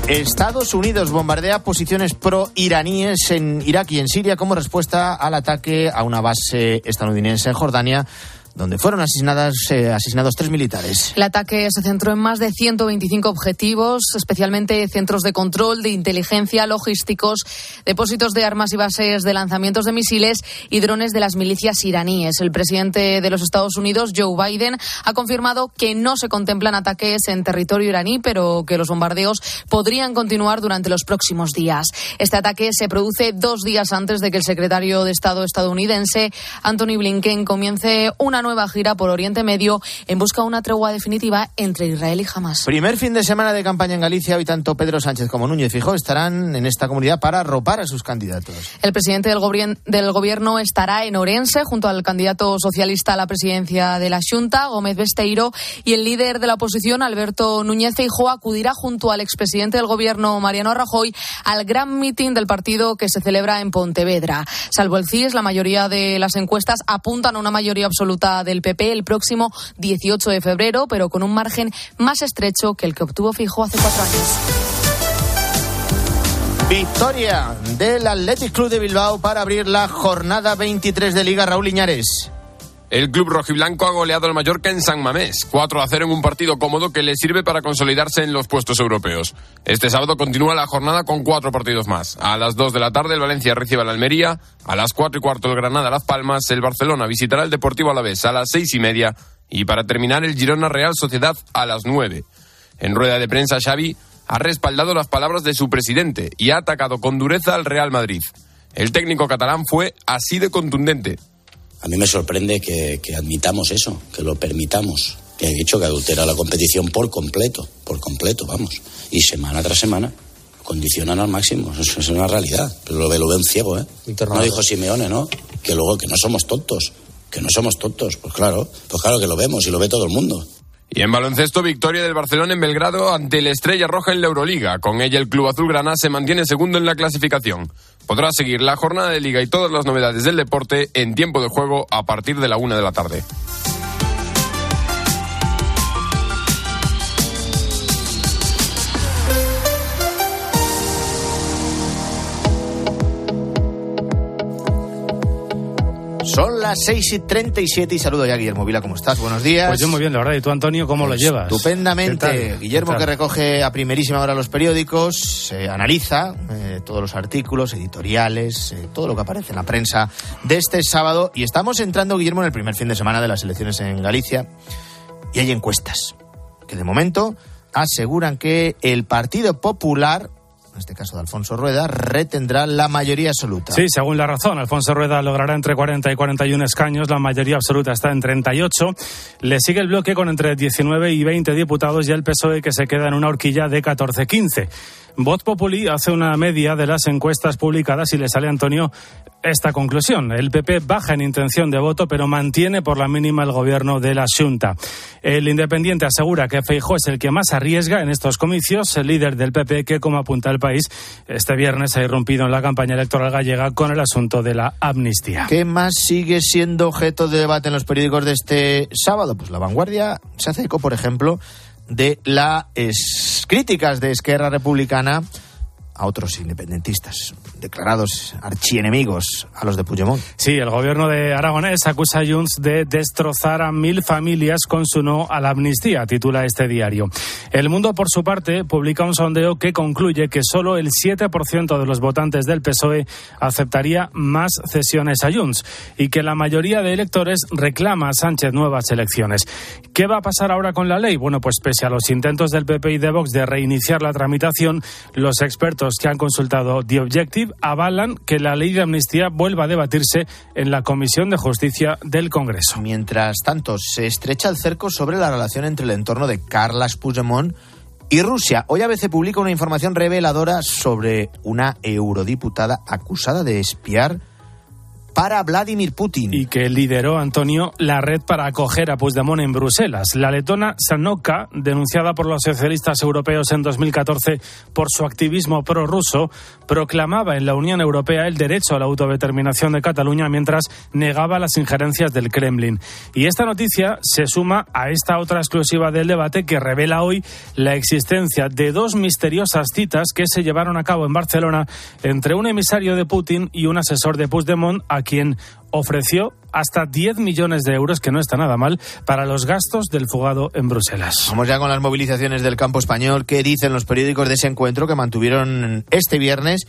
Estados Unidos bombardea posiciones pro-iraníes en Irak y en Siria como respuesta al ataque a una base estadounidense en Jordania donde fueron asesinadas, eh, asesinados tres militares. El ataque se centró en más de 125 objetivos, especialmente centros de control, de inteligencia, logísticos, depósitos de armas y bases de lanzamientos de misiles y drones de las milicias iraníes. El presidente de los Estados Unidos, Joe Biden, ha confirmado que no se contemplan ataques en territorio iraní, pero que los bombardeos podrían continuar durante los próximos días. Este ataque se produce dos días antes de que el secretario de Estado estadounidense, Anthony Blinken, comience una nueva gira por Oriente Medio en busca de una tregua definitiva entre Israel y Hamas. Primer fin de semana de campaña en Galicia. Hoy tanto Pedro Sánchez como Núñez Fijó estarán en esta comunidad para arropar a sus candidatos. El presidente del, del gobierno estará en Orense junto al candidato socialista a la presidencia de la Junta, Gómez Besteiro, y el líder de la oposición, Alberto Núñez Feijóo, acudirá junto al expresidente del gobierno, Mariano Rajoy, al gran mitin del partido que se celebra en Pontevedra. Salvo el CIS, la mayoría de las encuestas apuntan a una mayoría absoluta del PP el próximo 18 de febrero, pero con un margen más estrecho que el que obtuvo Fijo hace cuatro años. Victoria del Athletic Club de Bilbao para abrir la jornada 23 de Liga Raúl Iñares. El club rojiblanco ha goleado al Mallorca en San Mamés, 4 a 0 en un partido cómodo que le sirve para consolidarse en los puestos europeos. Este sábado continúa la jornada con cuatro partidos más. A las 2 de la tarde el Valencia recibe al Almería, a las 4 y cuarto el Granada Las Palmas, el Barcelona visitará el Deportivo Alavés a las seis y media y para terminar el Girona Real Sociedad a las 9. En rueda de prensa Xavi ha respaldado las palabras de su presidente y ha atacado con dureza al Real Madrid. El técnico catalán fue así de contundente. A mí me sorprende que, admitamos eso, que lo permitamos. Que he dicho que adultera la competición por completo, por completo, vamos. Y semana tras semana condicionan al máximo. Eso es una realidad. Pero lo ve, lo ve un ciego, ¿eh? No dijo Simeone, ¿no? Que luego que no somos tontos. Que no somos tontos. Pues claro, pues claro que lo vemos y lo ve todo el mundo. Y en baloncesto, victoria del Barcelona en Belgrado ante el Estrella Roja en la Euroliga. Con ella el Club Azulgrana se mantiene segundo en la clasificación. Podrá seguir la jornada de liga y todas las novedades del deporte en tiempo de juego a partir de la una de la tarde. Son las 6 y 37 y saludo ya a Guillermo Vila, ¿cómo estás? Buenos días. Pues yo muy bien, la verdad. ¿Y tú, Antonio, cómo lo llevas? Estupendamente. Guillermo que recoge a primerísima hora los periódicos, analiza eh, todos los artículos, editoriales, eh, todo lo que aparece en la prensa de este sábado. Y estamos entrando, Guillermo, en el primer fin de semana de las elecciones en Galicia. Y hay encuestas que de momento aseguran que el Partido Popular en este caso de Alfonso Rueda, retendrá la mayoría absoluta. Sí, según la razón, Alfonso Rueda logrará entre 40 y 41 escaños, la mayoría absoluta está en 38. Le sigue el bloque con entre 19 y 20 diputados y el PSOE que se queda en una horquilla de 14-15. Voz Populi hace una media de las encuestas publicadas y le sale a Antonio esta conclusión. El PP baja en intención de voto, pero mantiene por la mínima el gobierno de la Junta. El Independiente asegura que Feijó es el que más arriesga en estos comicios, el líder del PP que, como apunta el país, este viernes ha irrumpido en la campaña electoral gallega con el asunto de la amnistía. ¿Qué más sigue siendo objeto de debate en los periódicos de este sábado? Pues la vanguardia se hace eco, por ejemplo, de las críticas de Esquerra Republicana a otros independentistas, declarados archienemigos a los de Puigdemont. Sí, el gobierno de Aragonés acusa a Junts de destrozar a mil familias con su no a la amnistía, titula este diario. El Mundo, por su parte, publica un sondeo que concluye que solo el 7% de los votantes del PSOE aceptaría más cesiones a Junts y que la mayoría de electores reclama a Sánchez nuevas elecciones. ¿Qué va a pasar ahora con la ley? Bueno, pues pese a los intentos del PP y de Vox de reiniciar la tramitación, los expertos que han consultado The Objective avalan que la ley de amnistía vuelva a debatirse en la Comisión de Justicia del Congreso. Mientras tanto, se estrecha el cerco sobre la relación entre el entorno de Carlas Puigdemont y Rusia. Hoy ABC publica una información reveladora sobre una eurodiputada acusada de espiar para Vladimir Putin. Y que lideró, Antonio, la red para acoger a Puigdemont en Bruselas. La letona Sanoka, denunciada por los socialistas europeos en 2014 por su activismo prorruso, proclamaba en la Unión Europea el derecho a la autodeterminación de Cataluña mientras negaba las injerencias del Kremlin. Y esta noticia se suma a esta otra exclusiva del debate que revela hoy la existencia de dos misteriosas citas que se llevaron a cabo en Barcelona entre un emisario de Putin y un asesor de Puigdemont a a quien ofreció hasta 10 millones de euros, que no está nada mal, para los gastos del fugado en Bruselas. Vamos ya con las movilizaciones del campo español. ¿Qué dicen los periódicos de ese encuentro que mantuvieron este viernes?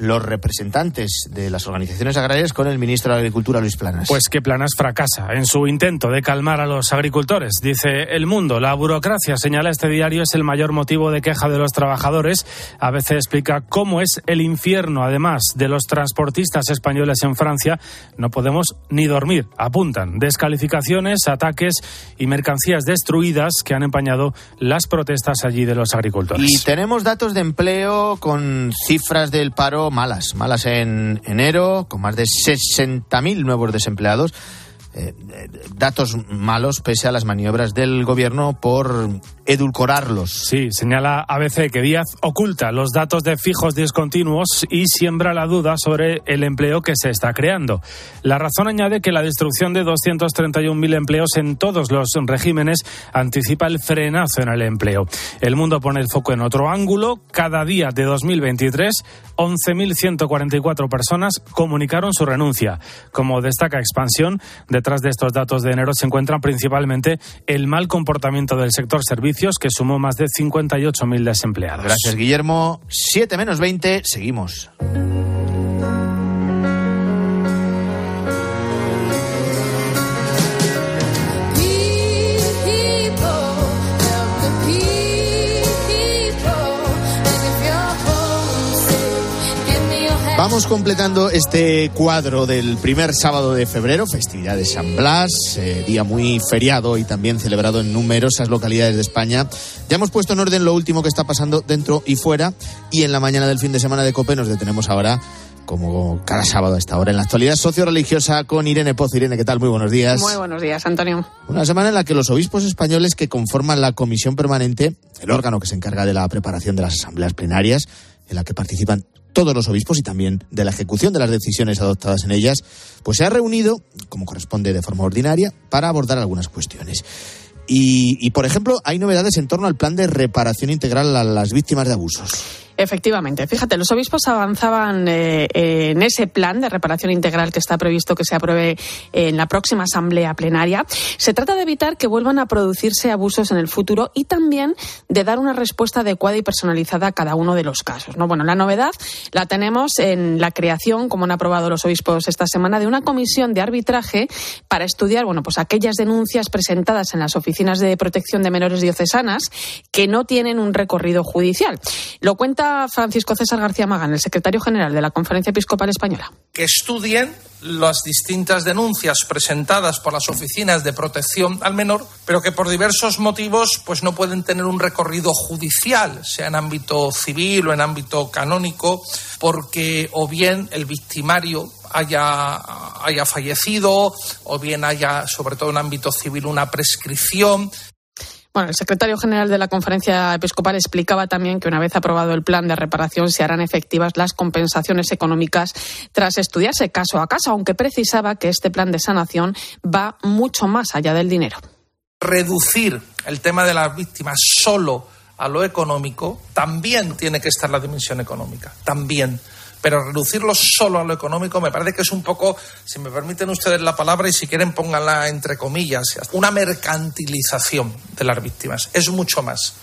Los representantes de las organizaciones agrarias con el ministro de Agricultura, Luis Planas. Pues que Planas fracasa en su intento de calmar a los agricultores. Dice El Mundo, la burocracia, señala este diario, es el mayor motivo de queja de los trabajadores. A veces explica cómo es el infierno, además de los transportistas españoles en Francia. No podemos ni dormir, apuntan. Descalificaciones, ataques y mercancías destruidas que han empañado las protestas allí de los agricultores. Y tenemos datos de empleo con cifras del paro malas, malas en enero, con más de 60.000 nuevos desempleados eh, datos malos pese a las maniobras del gobierno por edulcorarlos. Sí, señala ABC que Díaz oculta los datos de fijos discontinuos y siembra la duda sobre el empleo que se está creando. La razón añade que la destrucción de 231.000 empleos en todos los regímenes anticipa el frenazo en el empleo. El mundo pone el foco en otro ángulo. Cada día de 2023, 11.144 personas comunicaron su renuncia. Como destaca Expansión, de Detrás de estos datos de enero se encuentran principalmente el mal comportamiento del sector servicios, que sumó más de 58.000 desempleados. Gracias, Guillermo. 7 menos 20, seguimos. Vamos completando este cuadro del primer sábado de febrero, festividad de San Blas, eh, día muy feriado y también celebrado en numerosas localidades de España. Ya hemos puesto en orden lo último que está pasando dentro y fuera y en la mañana del fin de semana de COPE nos detenemos ahora como cada sábado a esta hora en la actualidad socio-religiosa con Irene Pozo. Irene, ¿qué tal? Muy buenos días. Muy buenos días, Antonio. Una semana en la que los obispos españoles que conforman la comisión permanente, el órgano que se encarga de la preparación de las asambleas plenarias, en la que participan todos los obispos y también de la ejecución de las decisiones adoptadas en ellas, pues se ha reunido, como corresponde de forma ordinaria, para abordar algunas cuestiones. Y, y, por ejemplo, hay novedades en torno al plan de reparación integral a las víctimas de abusos. Efectivamente, fíjate, los obispos avanzaban eh, en ese plan de reparación integral que está previsto que se apruebe en la próxima asamblea plenaria. Se trata de evitar que vuelvan a producirse abusos en el futuro y también de dar una respuesta adecuada y personalizada a cada uno de los casos. ¿no? Bueno, la novedad la tenemos en la creación, como han aprobado los obispos esta semana, de una comisión de arbitraje para estudiar, bueno, pues aquellas denuncias presentadas en las oficinas de protección de menores diocesanas que no tienen un recorrido judicial. Lo cuenta Francisco César García Magán, el secretario general de la Conferencia Episcopal Española. Que estudien las distintas denuncias presentadas por las oficinas de protección al menor, pero que por diversos motivos pues no pueden tener un recorrido judicial, sea en ámbito civil o en ámbito canónico, porque o bien el victimario haya, haya fallecido o bien haya, sobre todo en ámbito civil, una prescripción. Bueno, el secretario general de la Conferencia Episcopal explicaba también que una vez aprobado el plan de reparación se harán efectivas las compensaciones económicas tras estudiarse caso a caso, aunque precisaba que este plan de sanación va mucho más allá del dinero. Reducir el tema de las víctimas solo a lo económico también tiene que estar la dimensión económica, también pero reducirlo solo a lo económico me parece que es un poco, si me permiten ustedes la palabra y si quieren pónganla entre comillas, una mercantilización de las víctimas. Es mucho más.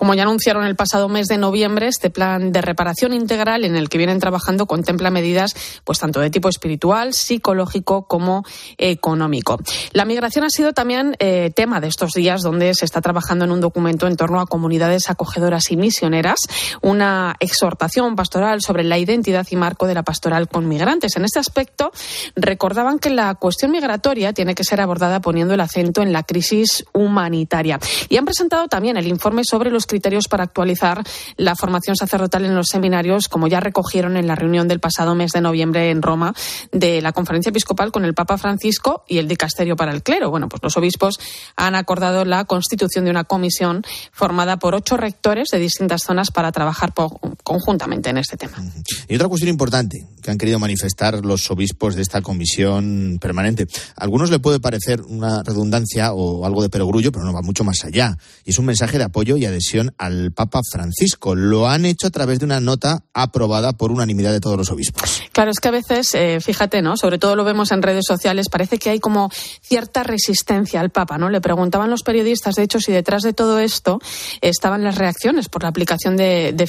Como ya anunciaron el pasado mes de noviembre, este plan de reparación integral en el que vienen trabajando contempla medidas pues tanto de tipo espiritual, psicológico como económico. La migración ha sido también eh, tema de estos días donde se está trabajando en un documento en torno a comunidades acogedoras y misioneras, una exhortación pastoral sobre la identidad y marco de la pastoral con migrantes. En este aspecto recordaban que la cuestión migratoria tiene que ser abordada poniendo el acento en la crisis humanitaria. Y han presentado también el informe sobre los criterios para actualizar la formación sacerdotal en los seminarios, como ya recogieron en la reunión del pasado mes de noviembre en Roma de la Conferencia Episcopal con el Papa Francisco y el Dicasterio para el Clero. Bueno, pues los obispos han acordado la constitución de una comisión formada por ocho rectores de distintas zonas para trabajar conjuntamente en este tema. Y otra cuestión importante, que han querido manifestar los obispos de esta comisión permanente. A algunos le puede parecer una redundancia o algo de perogrullo, pero no va mucho más allá. Y es un mensaje de apoyo y adhesión al Papa Francisco. Lo han hecho a través de una nota aprobada por unanimidad de todos los obispos. Claro, es que a veces, eh, fíjate, ¿no? Sobre todo lo vemos en redes sociales, parece que hay como cierta resistencia al Papa, ¿no? Le preguntaban los periodistas, de hecho, si detrás de todo esto estaban las reacciones por la aplicación de, de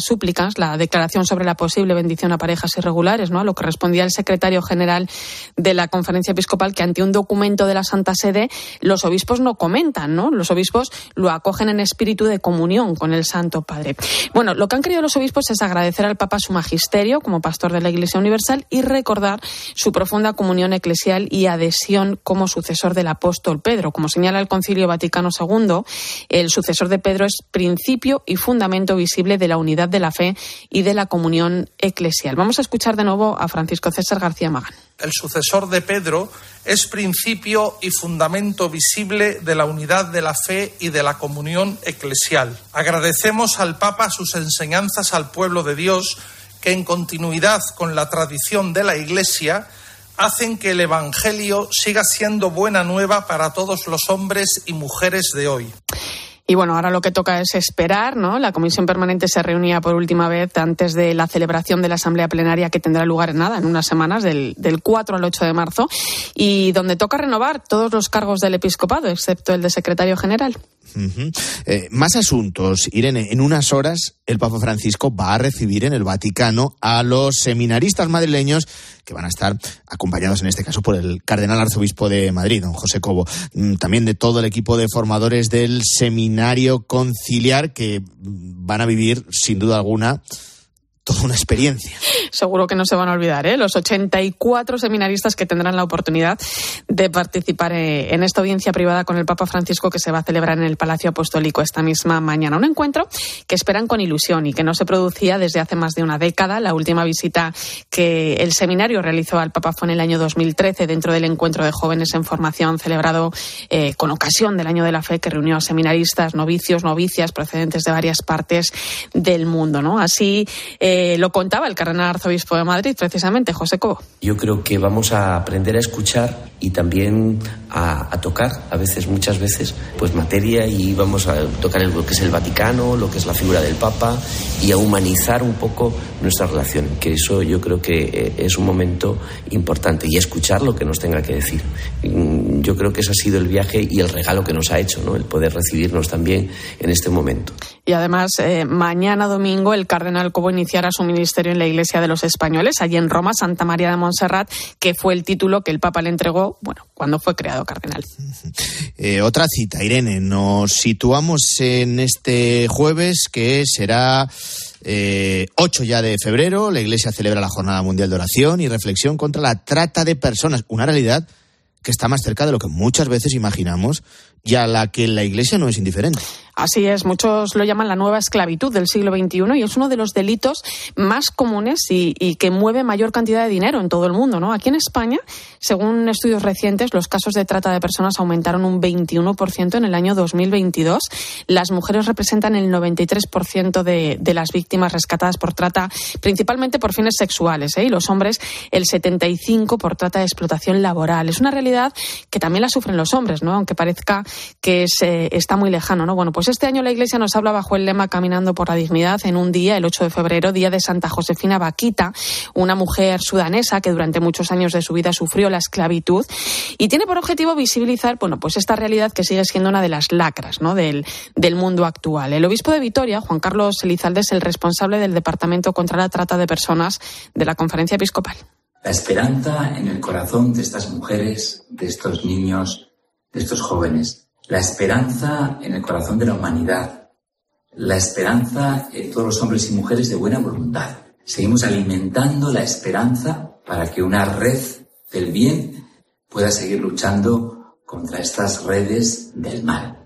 súplicas, la declaración sobre la posible bendición a parejas irregulares, ¿no? A lo que respondía el secretario general de la Conferencia Episcopal que ante un documento de la Santa Sede los obispos no comentan, ¿no? Los obispos lo acogen en espíritu de comunión con el Santo Padre. Bueno, lo que han querido los obispos es agradecer al Papa su magisterio como pastor de la Iglesia Universal y recordar su profunda comunión eclesial y adhesión como sucesor del apóstol Pedro. Como señala el Concilio Vaticano II, el sucesor de Pedro es principio y fundamento visible de la unidad de la fe y de la comunión eclesial. Vamos a escuchar de nuevo a Francisco César García Magán. El sucesor de Pedro es principio y fundamento visible de la unidad de la fe y de la comunión eclesial. Agradecemos al Papa sus enseñanzas al pueblo de Dios que en continuidad con la tradición de la Iglesia hacen que el Evangelio siga siendo buena nueva para todos los hombres y mujeres de hoy. Y bueno, ahora lo que toca es esperar, ¿no? La comisión permanente se reunía por última vez antes de la celebración de la asamblea plenaria que tendrá lugar en nada, en unas semanas, del, del 4 al 8 de marzo, y donde toca renovar todos los cargos del episcopado, excepto el de secretario general. Eh, más asuntos. Irene, en unas horas el Papa Francisco va a recibir en el Vaticano a los seminaristas madrileños que van a estar acompañados en este caso por el cardenal arzobispo de Madrid, don José Cobo, también de todo el equipo de formadores del seminario conciliar que van a vivir sin duda alguna toda una experiencia. Seguro que no se van a olvidar, ¿eh? Los 84 seminaristas que tendrán la oportunidad de participar eh, en esta audiencia privada con el Papa Francisco que se va a celebrar en el Palacio Apostólico esta misma mañana. Un encuentro que esperan con ilusión y que no se producía desde hace más de una década. La última visita que el seminario realizó al Papa fue en el año 2013 dentro del encuentro de jóvenes en formación celebrado eh, con ocasión del Año de la Fe que reunió a seminaristas, novicios, novicias procedentes de varias partes del mundo. Así eh, lo contaba el cardenal arzobispo de Madrid, precisamente, José Cobo. Yo creo que vamos a aprender a escuchar y también a, tocar, a veces, muchas veces, pues materia y vamos a tocar lo que es el Vaticano, lo que es la figura del Papa y a humanizar un poco nuestra relación, que eso yo creo que es un momento importante y escuchar lo que nos tenga que decir. Yo creo que ese ha sido el viaje y el regalo que nos ha hecho, ¿no? el poder recibirnos también en este momento. Y además, eh, mañana domingo el cardenal Cobo iniciará su ministerio en la Iglesia de los Españoles, allí en Roma, Santa María de Montserrat, que fue el título que el Papa le entregó, bueno, cuando fue creado cardenal. Eh, otra cita, Irene. Nos situamos en este jueves, que será eh, 8 ya de febrero. La Iglesia celebra la Jornada Mundial de Oración y Reflexión contra la Trata de Personas. Una realidad que está más cerca de lo que muchas veces imaginamos y a la que la Iglesia no es indiferente. Así es, muchos lo llaman la nueva esclavitud del siglo XXI y es uno de los delitos más comunes y, que mueve mayor cantidad de dinero en todo el mundo. ¿no? Aquí en España, según estudios recientes, los casos de trata de personas aumentaron un 21% en el año 2022. Las mujeres representan el 93% de, de, las víctimas rescatadas por trata, principalmente por fines sexuales, ¿eh? y los hombres el 75% por trata de explotación laboral. Es una realidad que también la sufren los hombres, ¿no? aunque parezca que es, eh, está muy lejano. ¿no? Bueno, pues pues este año la Iglesia nos habla bajo el lema Caminando por la Dignidad en un día, el 8 de febrero, día de Santa Josefina Vaquita, una mujer sudanesa que durante muchos años de su vida sufrió la esclavitud y tiene por objetivo visibilizar, bueno, pues esta realidad que sigue siendo una de las lacras, ¿no? del, del mundo actual. El obispo de Vitoria, Juan Carlos Elizalde, es el responsable del Departamento contra la Trata de Personas de la Conferencia Episcopal. La esperanza en el corazón de estas mujeres, de estos niños, de estos jóvenes la esperanza en el corazón de la humanidad, la esperanza en todos los hombres y mujeres de buena voluntad. Seguimos alimentando la esperanza para que una red del bien pueda seguir luchando contra estas redes del mal.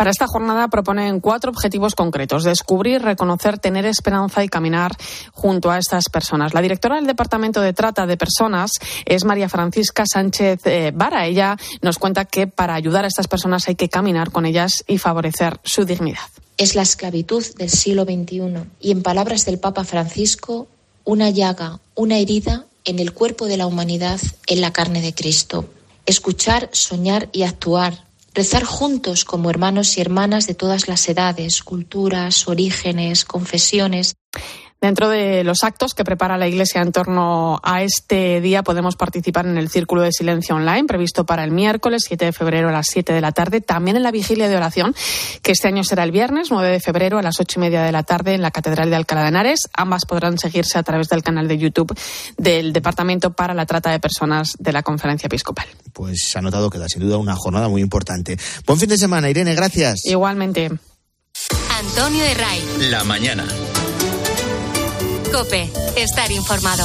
Para esta jornada proponen cuatro objetivos concretos. Descubrir, reconocer, tener esperanza y caminar junto a estas personas. La directora del Departamento de Trata de Personas es María Francisca Sánchez eh, Vara. Ella nos cuenta que para ayudar a estas personas hay que caminar con ellas y favorecer su dignidad. Es la esclavitud del siglo XXI y en palabras del Papa Francisco, una llaga, una herida en el cuerpo de la humanidad, en la carne de Cristo. Escuchar, soñar y actuar. Rezar juntos como hermanos y hermanas de todas las edades, culturas, orígenes, confesiones. Dentro de los actos que prepara la Iglesia en torno a este día podemos participar en el Círculo de Silencio Online previsto para el miércoles 7 de febrero a las 7 de la tarde. También en la Vigilia de Oración, que este año será el viernes 9 de febrero a las 8 y media de la tarde en la Catedral de Alcalá de Henares. Ambas podrán seguirse a través del canal de YouTube del Departamento para la Trata de Personas de la Conferencia Episcopal. Pues se ha notado que da sin duda una jornada muy importante. Buen fin de semana, Irene, gracias. Igualmente. Antonio Herray. La mañana. Cope, estar informado.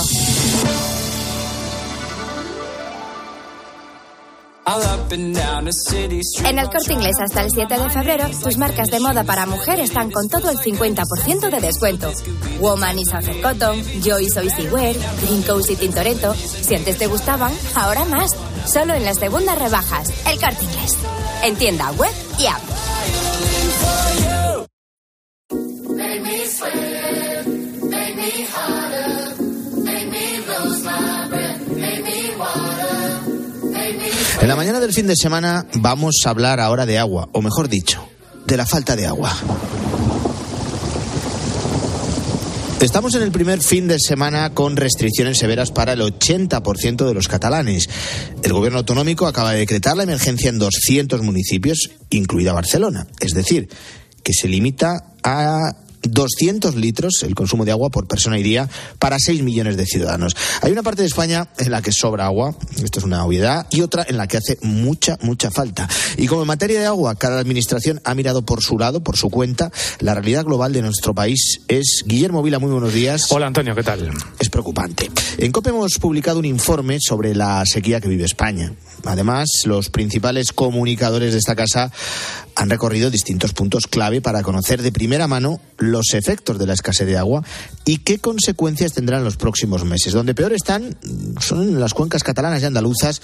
En el corte inglés hasta el 7 de febrero, tus marcas de moda para mujer están con todo el 50% de descuento. Woman y Southern Cotton, Joy Soy Wear, Green Coast y Tintoretto. Si antes te gustaban, ahora más. Solo en las segundas rebajas. El corte inglés. En tienda web y app. En la mañana del fin de semana vamos a hablar ahora de agua, o mejor dicho, de la falta de agua. Estamos en el primer fin de semana con restricciones severas para el 80% de los catalanes. El gobierno autonómico acaba de decretar la emergencia en 200 municipios, incluida Barcelona. Es decir, que se limita a 200 litros el consumo de agua por persona y día para 6 millones de ciudadanos. Hay una parte de España en la que sobra agua, esto es una obviedad, y otra en la que hace mucha, mucha falta. Y como en materia de agua, cada administración ha mirado por su lado, por su cuenta, la realidad global de nuestro país es. Guillermo Vila, muy buenos días. Hola Antonio, ¿qué tal? Es preocupante. En COPE hemos publicado un informe sobre la sequía que vive España. Además, los principales comunicadores de esta casa han recorrido distintos puntos clave para conocer de primera mano los efectos de la escasez de agua y qué consecuencias tendrán los próximos meses. Donde peor están son en las cuencas catalanas y andaluzas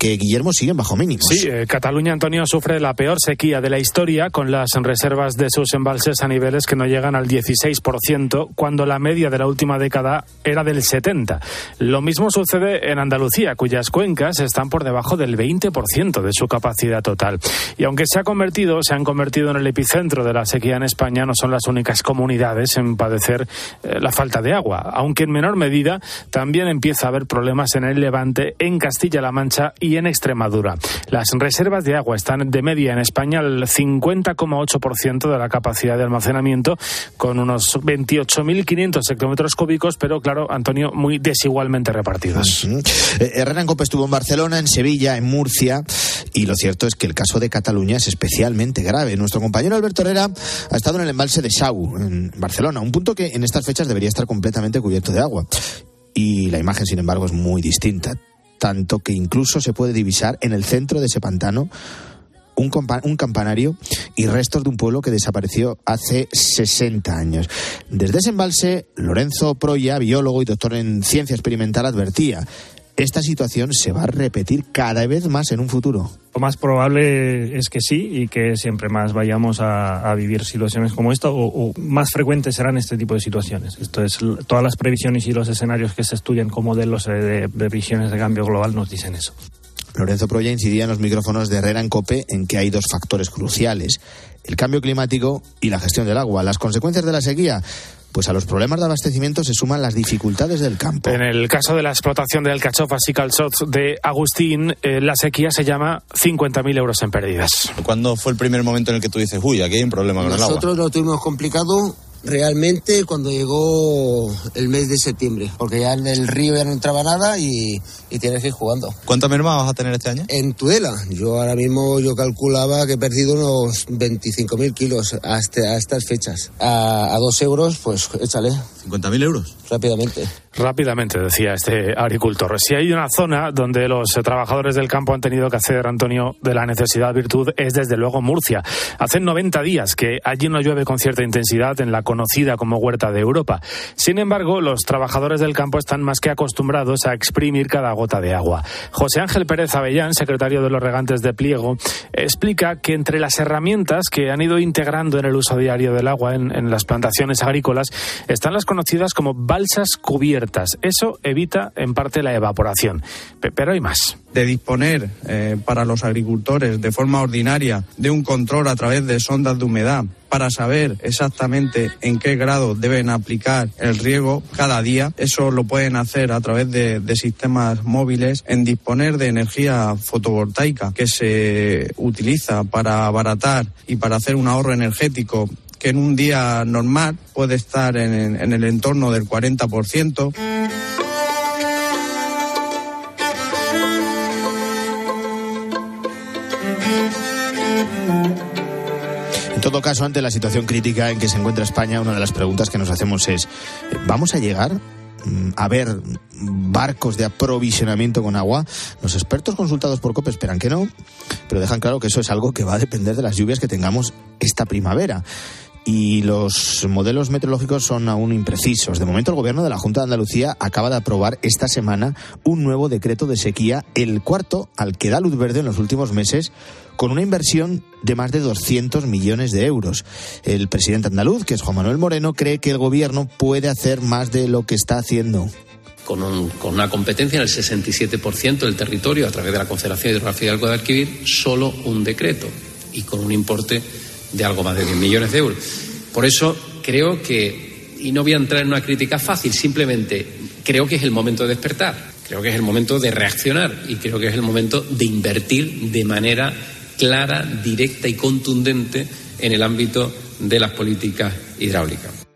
que Guillermo siguen bajo mínimos. Sí, eh, Cataluña, Antonio, sufre la peor sequía de la historia con las reservas de sus embalses a niveles que no llegan al 16%, cuando la media de la última década era del 70%. Lo mismo sucede en Andalucía, cuyas cuencas están por debajo del 20% de su capacidad total. Y aunque se ha convertido, se han convertido en el epicentro de la sequía en España, no son las únicas comunidades en padecer eh, la falta de agua, aunque en menor medida también empieza a haber problemas en el Levante, en Castilla-La Mancha y en Extremadura. Las reservas de agua están de media en España al 50,8% de la capacidad de almacenamiento, con unos 28.500 hectómetros cúbicos, pero claro, Antonio, muy desigualmente repartidos. Eh, Herrera en Copa estuvo en Barcelona, en Sevilla, en Murcia, y lo cierto es que el caso de Cataluña es especialmente grave. Nuestro compañero Alberto Herrera ha estado en el embalse de Sau, en Barcelona, un punto que en estas fechas debería estar completamente cubierto de agua. Y la imagen, sin embargo, es muy distinta tanto que incluso se puede divisar en el centro de ese pantano un, campanario y restos de un pueblo que desapareció hace 60 años. Desde ese embalse, Lorenzo Proya, biólogo y doctor en ciencia experimental, advertía esta situación se va a repetir cada vez más en un futuro. Lo más probable es que sí y que siempre más vayamos a, a vivir situaciones como esta o, o, más frecuentes serán este tipo de situaciones. Esto es, todas las previsiones y los escenarios que se estudian como modelos de, de previsiones de cambio global nos dicen eso. Lorenzo Proya incidía en los micrófonos de Herrera en Cope en que hay dos factores cruciales, el cambio climático y la gestión del agua. Las consecuencias de la sequía pues a los problemas de abastecimiento se suman las dificultades del campo. En el caso de la explotación de alcachofas y calzots de Agustín, eh, la sequía se llama 50.000 euros en pérdidas. ¿Cuándo fue el primer momento en el que tú dices, uy, aquí hay un problema con Nosotros el agua? Nosotros lo tuvimos complicado realmente cuando llegó el mes de septiembre, porque ya en el río ya no entraba nada y, y tienes que ir jugando. ¿Cuánta merma vas a tener este año? En Tudela, yo ahora mismo yo calculaba que he perdido unos 25.000 kilos hasta a estas fechas. A, a, dos euros, pues échale. ¿50.000 euros? Rápidamente. Rápidamente, decía este agricultor. Si hay una zona donde los trabajadores del campo han tenido que hacer, Antonio, de la necesidad virtud, es desde luego Murcia. Hace 90 días que allí no llueve con cierta intensidad en la conocida como Huerta de Europa. Sin embargo, los trabajadores del campo están más que acostumbrados a exprimir cada gota de agua. José Ángel Pérez Avellán, secretario de los regantes de Pliego, explica que entre las herramientas que han ido integrando en el uso diario del agua en, en las plantaciones agrícolas están las conocidas como balsas cubiertas. Eso evita en parte la evaporación. Pero hay más. De disponer eh, para los agricultores de forma ordinaria de un control a través de sondas de humedad para saber exactamente en qué grado deben aplicar el riego cada día. Eso lo pueden hacer a través de, de, sistemas móviles, en disponer de energía fotovoltaica que se utiliza para abaratar y para hacer un ahorro energético que en un día normal puede estar en, el entorno del 40%. En todo caso, ante la situación crítica en que se encuentra España, una de las preguntas que nos hacemos es, ¿vamos a llegar mm, a ver barcos de aprovisionamiento con agua. Los expertos consultados por COPE esperan que no, pero dejan claro que eso es algo que va a depender de las lluvias que tengamos esta primavera y los modelos meteorológicos son aún imprecisos. De momento, el Gobierno de la Junta de Andalucía acaba de aprobar esta semana un nuevo decreto de sequía, el cuarto al que da luz verde en los últimos meses, con una inversión de más de 200 millones de euros. El presidente andaluz, que es Juan Manuel Moreno, cree que el Gobierno puede hacer más de lo que está haciendo. Con, un, con, una competencia en el 67% del territorio a través de la Confederación Hidrográfica del Guadalquivir, solo un decreto y con un importe de algo más de 10 millones de euros. Por eso creo que, y no voy a entrar en una crítica fácil, simplemente creo que es el momento de despertar, creo que es el momento de reaccionar y creo que es el momento de invertir de manera clara, directa y contundente en el ámbito de las políticas hidráulicas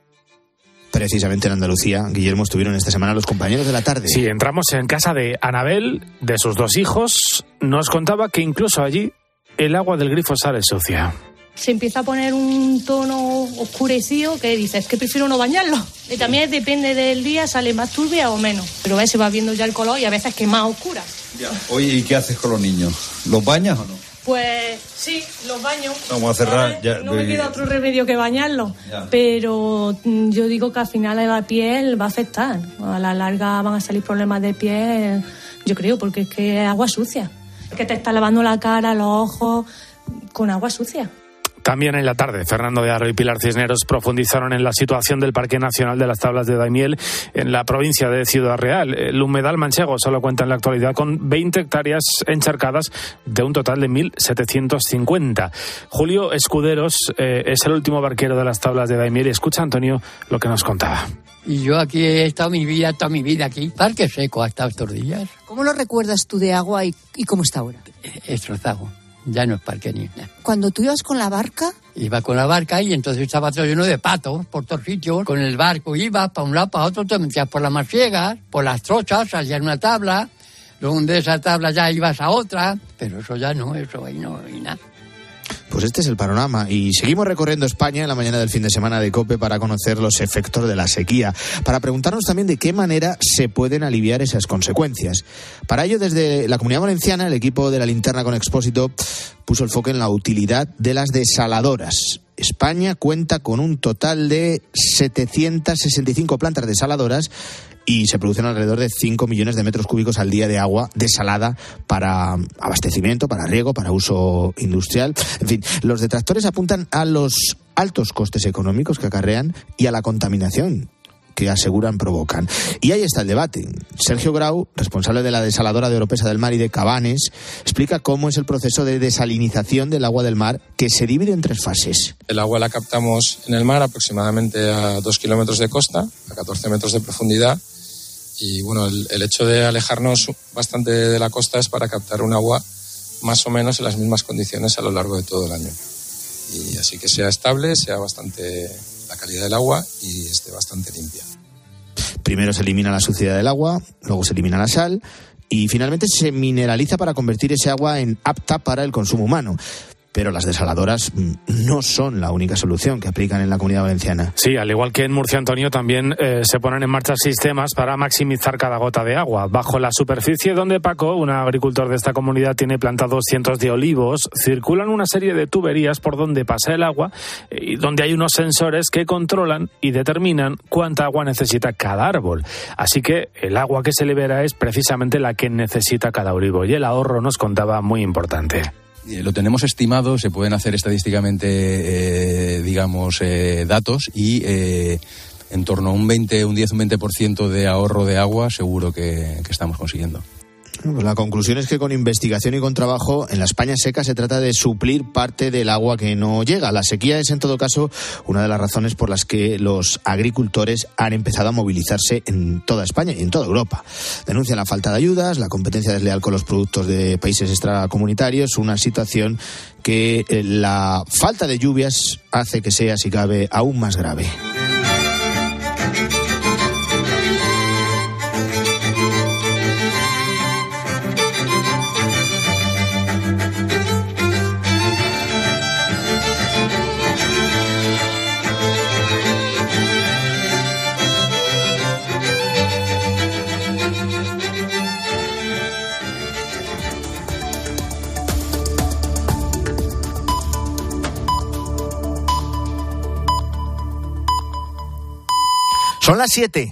precisamente en Andalucía. Guillermo, estuvieron esta semana los compañeros de la tarde. Sí, entramos en casa de Anabel, de sus dos hijos. Nos contaba que incluso allí el agua del grifo sale sucia se empieza a poner un tono oscurecido que dices que prefiero no bañarlo. Y también depende del día, sale más turbia o menos. Pero a se va viendo ya el color y a veces que es más oscura. Ya. Oye, ¿y qué haces con los niños? ¿Los bañas o no? Pues sí, los baño. Vamos a cerrar. Ya, no me queda otro remedio que bañarlos. Pero mm, yo digo que al final la piel va a afectar. A la larga van a salir problemas de piel, yo creo, porque es que es agua sucia. Que te está lavando la cara, los ojos con agua sucia. También en la tarde, Fernando de Aro y Pilar Cisneros profundizaron en la situación del Parque Nacional de las Tablas de Daimiel en la provincia de Ciudad Real. El humedal manchego solo cuenta en la actualidad con 20 hectáreas encharcadas de un total de 1.750. Julio Escuderos eh, es el último barquero de las Tablas de Daimiel y escucha, Antonio, lo que nos contaba. Y yo aquí he estado mi vida, toda mi vida aquí. Parque seco hasta estos días. ¿Cómo lo recuerdas tú de agua y, y cómo está ahora? Destrozado ya no es parque ni nada. Cuando tú ibas con la barca. Iba con la barca y entonces estaba todo lleno de patos por todos sitios. Con el barco iba para un lado, para otro, te metías por las marciegas, por las trochas, salías una tabla. Luego de esa tabla ya ibas a otra, pero eso ya no, eso ahí no hay nada. Pues este es el panorama y seguimos recorriendo España en la mañana del fin de semana de COPE para conocer los efectos de la sequía, para preguntarnos también de qué manera se pueden aliviar esas consecuencias. Para ello, desde la Comunidad Valenciana, el equipo de la linterna con Expósito puso el foco en la utilidad de las desaladoras. España cuenta con un total de 765 plantas desaladoras y se producen alrededor de 5 millones de metros cúbicos al día de agua desalada para abastecimiento, para riego, para uso industrial. En fin, los detractores apuntan a los altos costes económicos que acarrean y a la contaminación que aseguran provocan. Y ahí está el debate. Sergio Grau, responsable de la desaladora de Oropesa del Mar y de Cabanes, explica cómo es el proceso de desalinización del agua del mar que se divide en tres fases. El agua la captamos en el mar aproximadamente a dos kilómetros de costa, a 14 metros de profundidad. Y bueno, el, hecho de alejarnos bastante de la costa es para captar un agua más o menos en las mismas condiciones a lo largo de todo el año. Y así que sea estable, sea bastante la calidad del agua y esté bastante limpia. Primero se elimina la suciedad del agua, luego se elimina la sal y finalmente se mineraliza para convertir ese agua en apta para el consumo humano. Pero las desaladoras mm, no son la única solución que aplican en la comunidad valenciana. Sí, al igual que en Murcia, Antonio, también eh, se ponen en marcha sistemas para maximizar cada gota de agua. Bajo la superficie donde Paco, un agricultor de esta comunidad, tiene plantados cientos de olivos, circulan una serie de tuberías por donde pasa el agua eh, y donde hay unos sensores que controlan y determinan cuánta agua necesita cada árbol. Así que el agua que se libera es precisamente la que necesita cada olivo y el ahorro nos contaba muy importante. Eh, lo tenemos estimado, se pueden hacer estadísticamente, eh, digamos, eh, datos y en torno a un 20, un 10, un 20% de ahorro de agua seguro que estamos consiguiendo. Pues la conclusión es que con investigación y con trabajo en la España seca se trata de suplir parte del agua que no llega. La sequía es en todo caso una de las razones por las que los agricultores han empezado a movilizarse en toda España y en toda Europa. Denuncian la falta de ayudas, la competencia desleal con los productos de países extracomunitarios, una situación que eh, la falta de lluvias hace que sea, si cabe, aún más grave. Son las 7.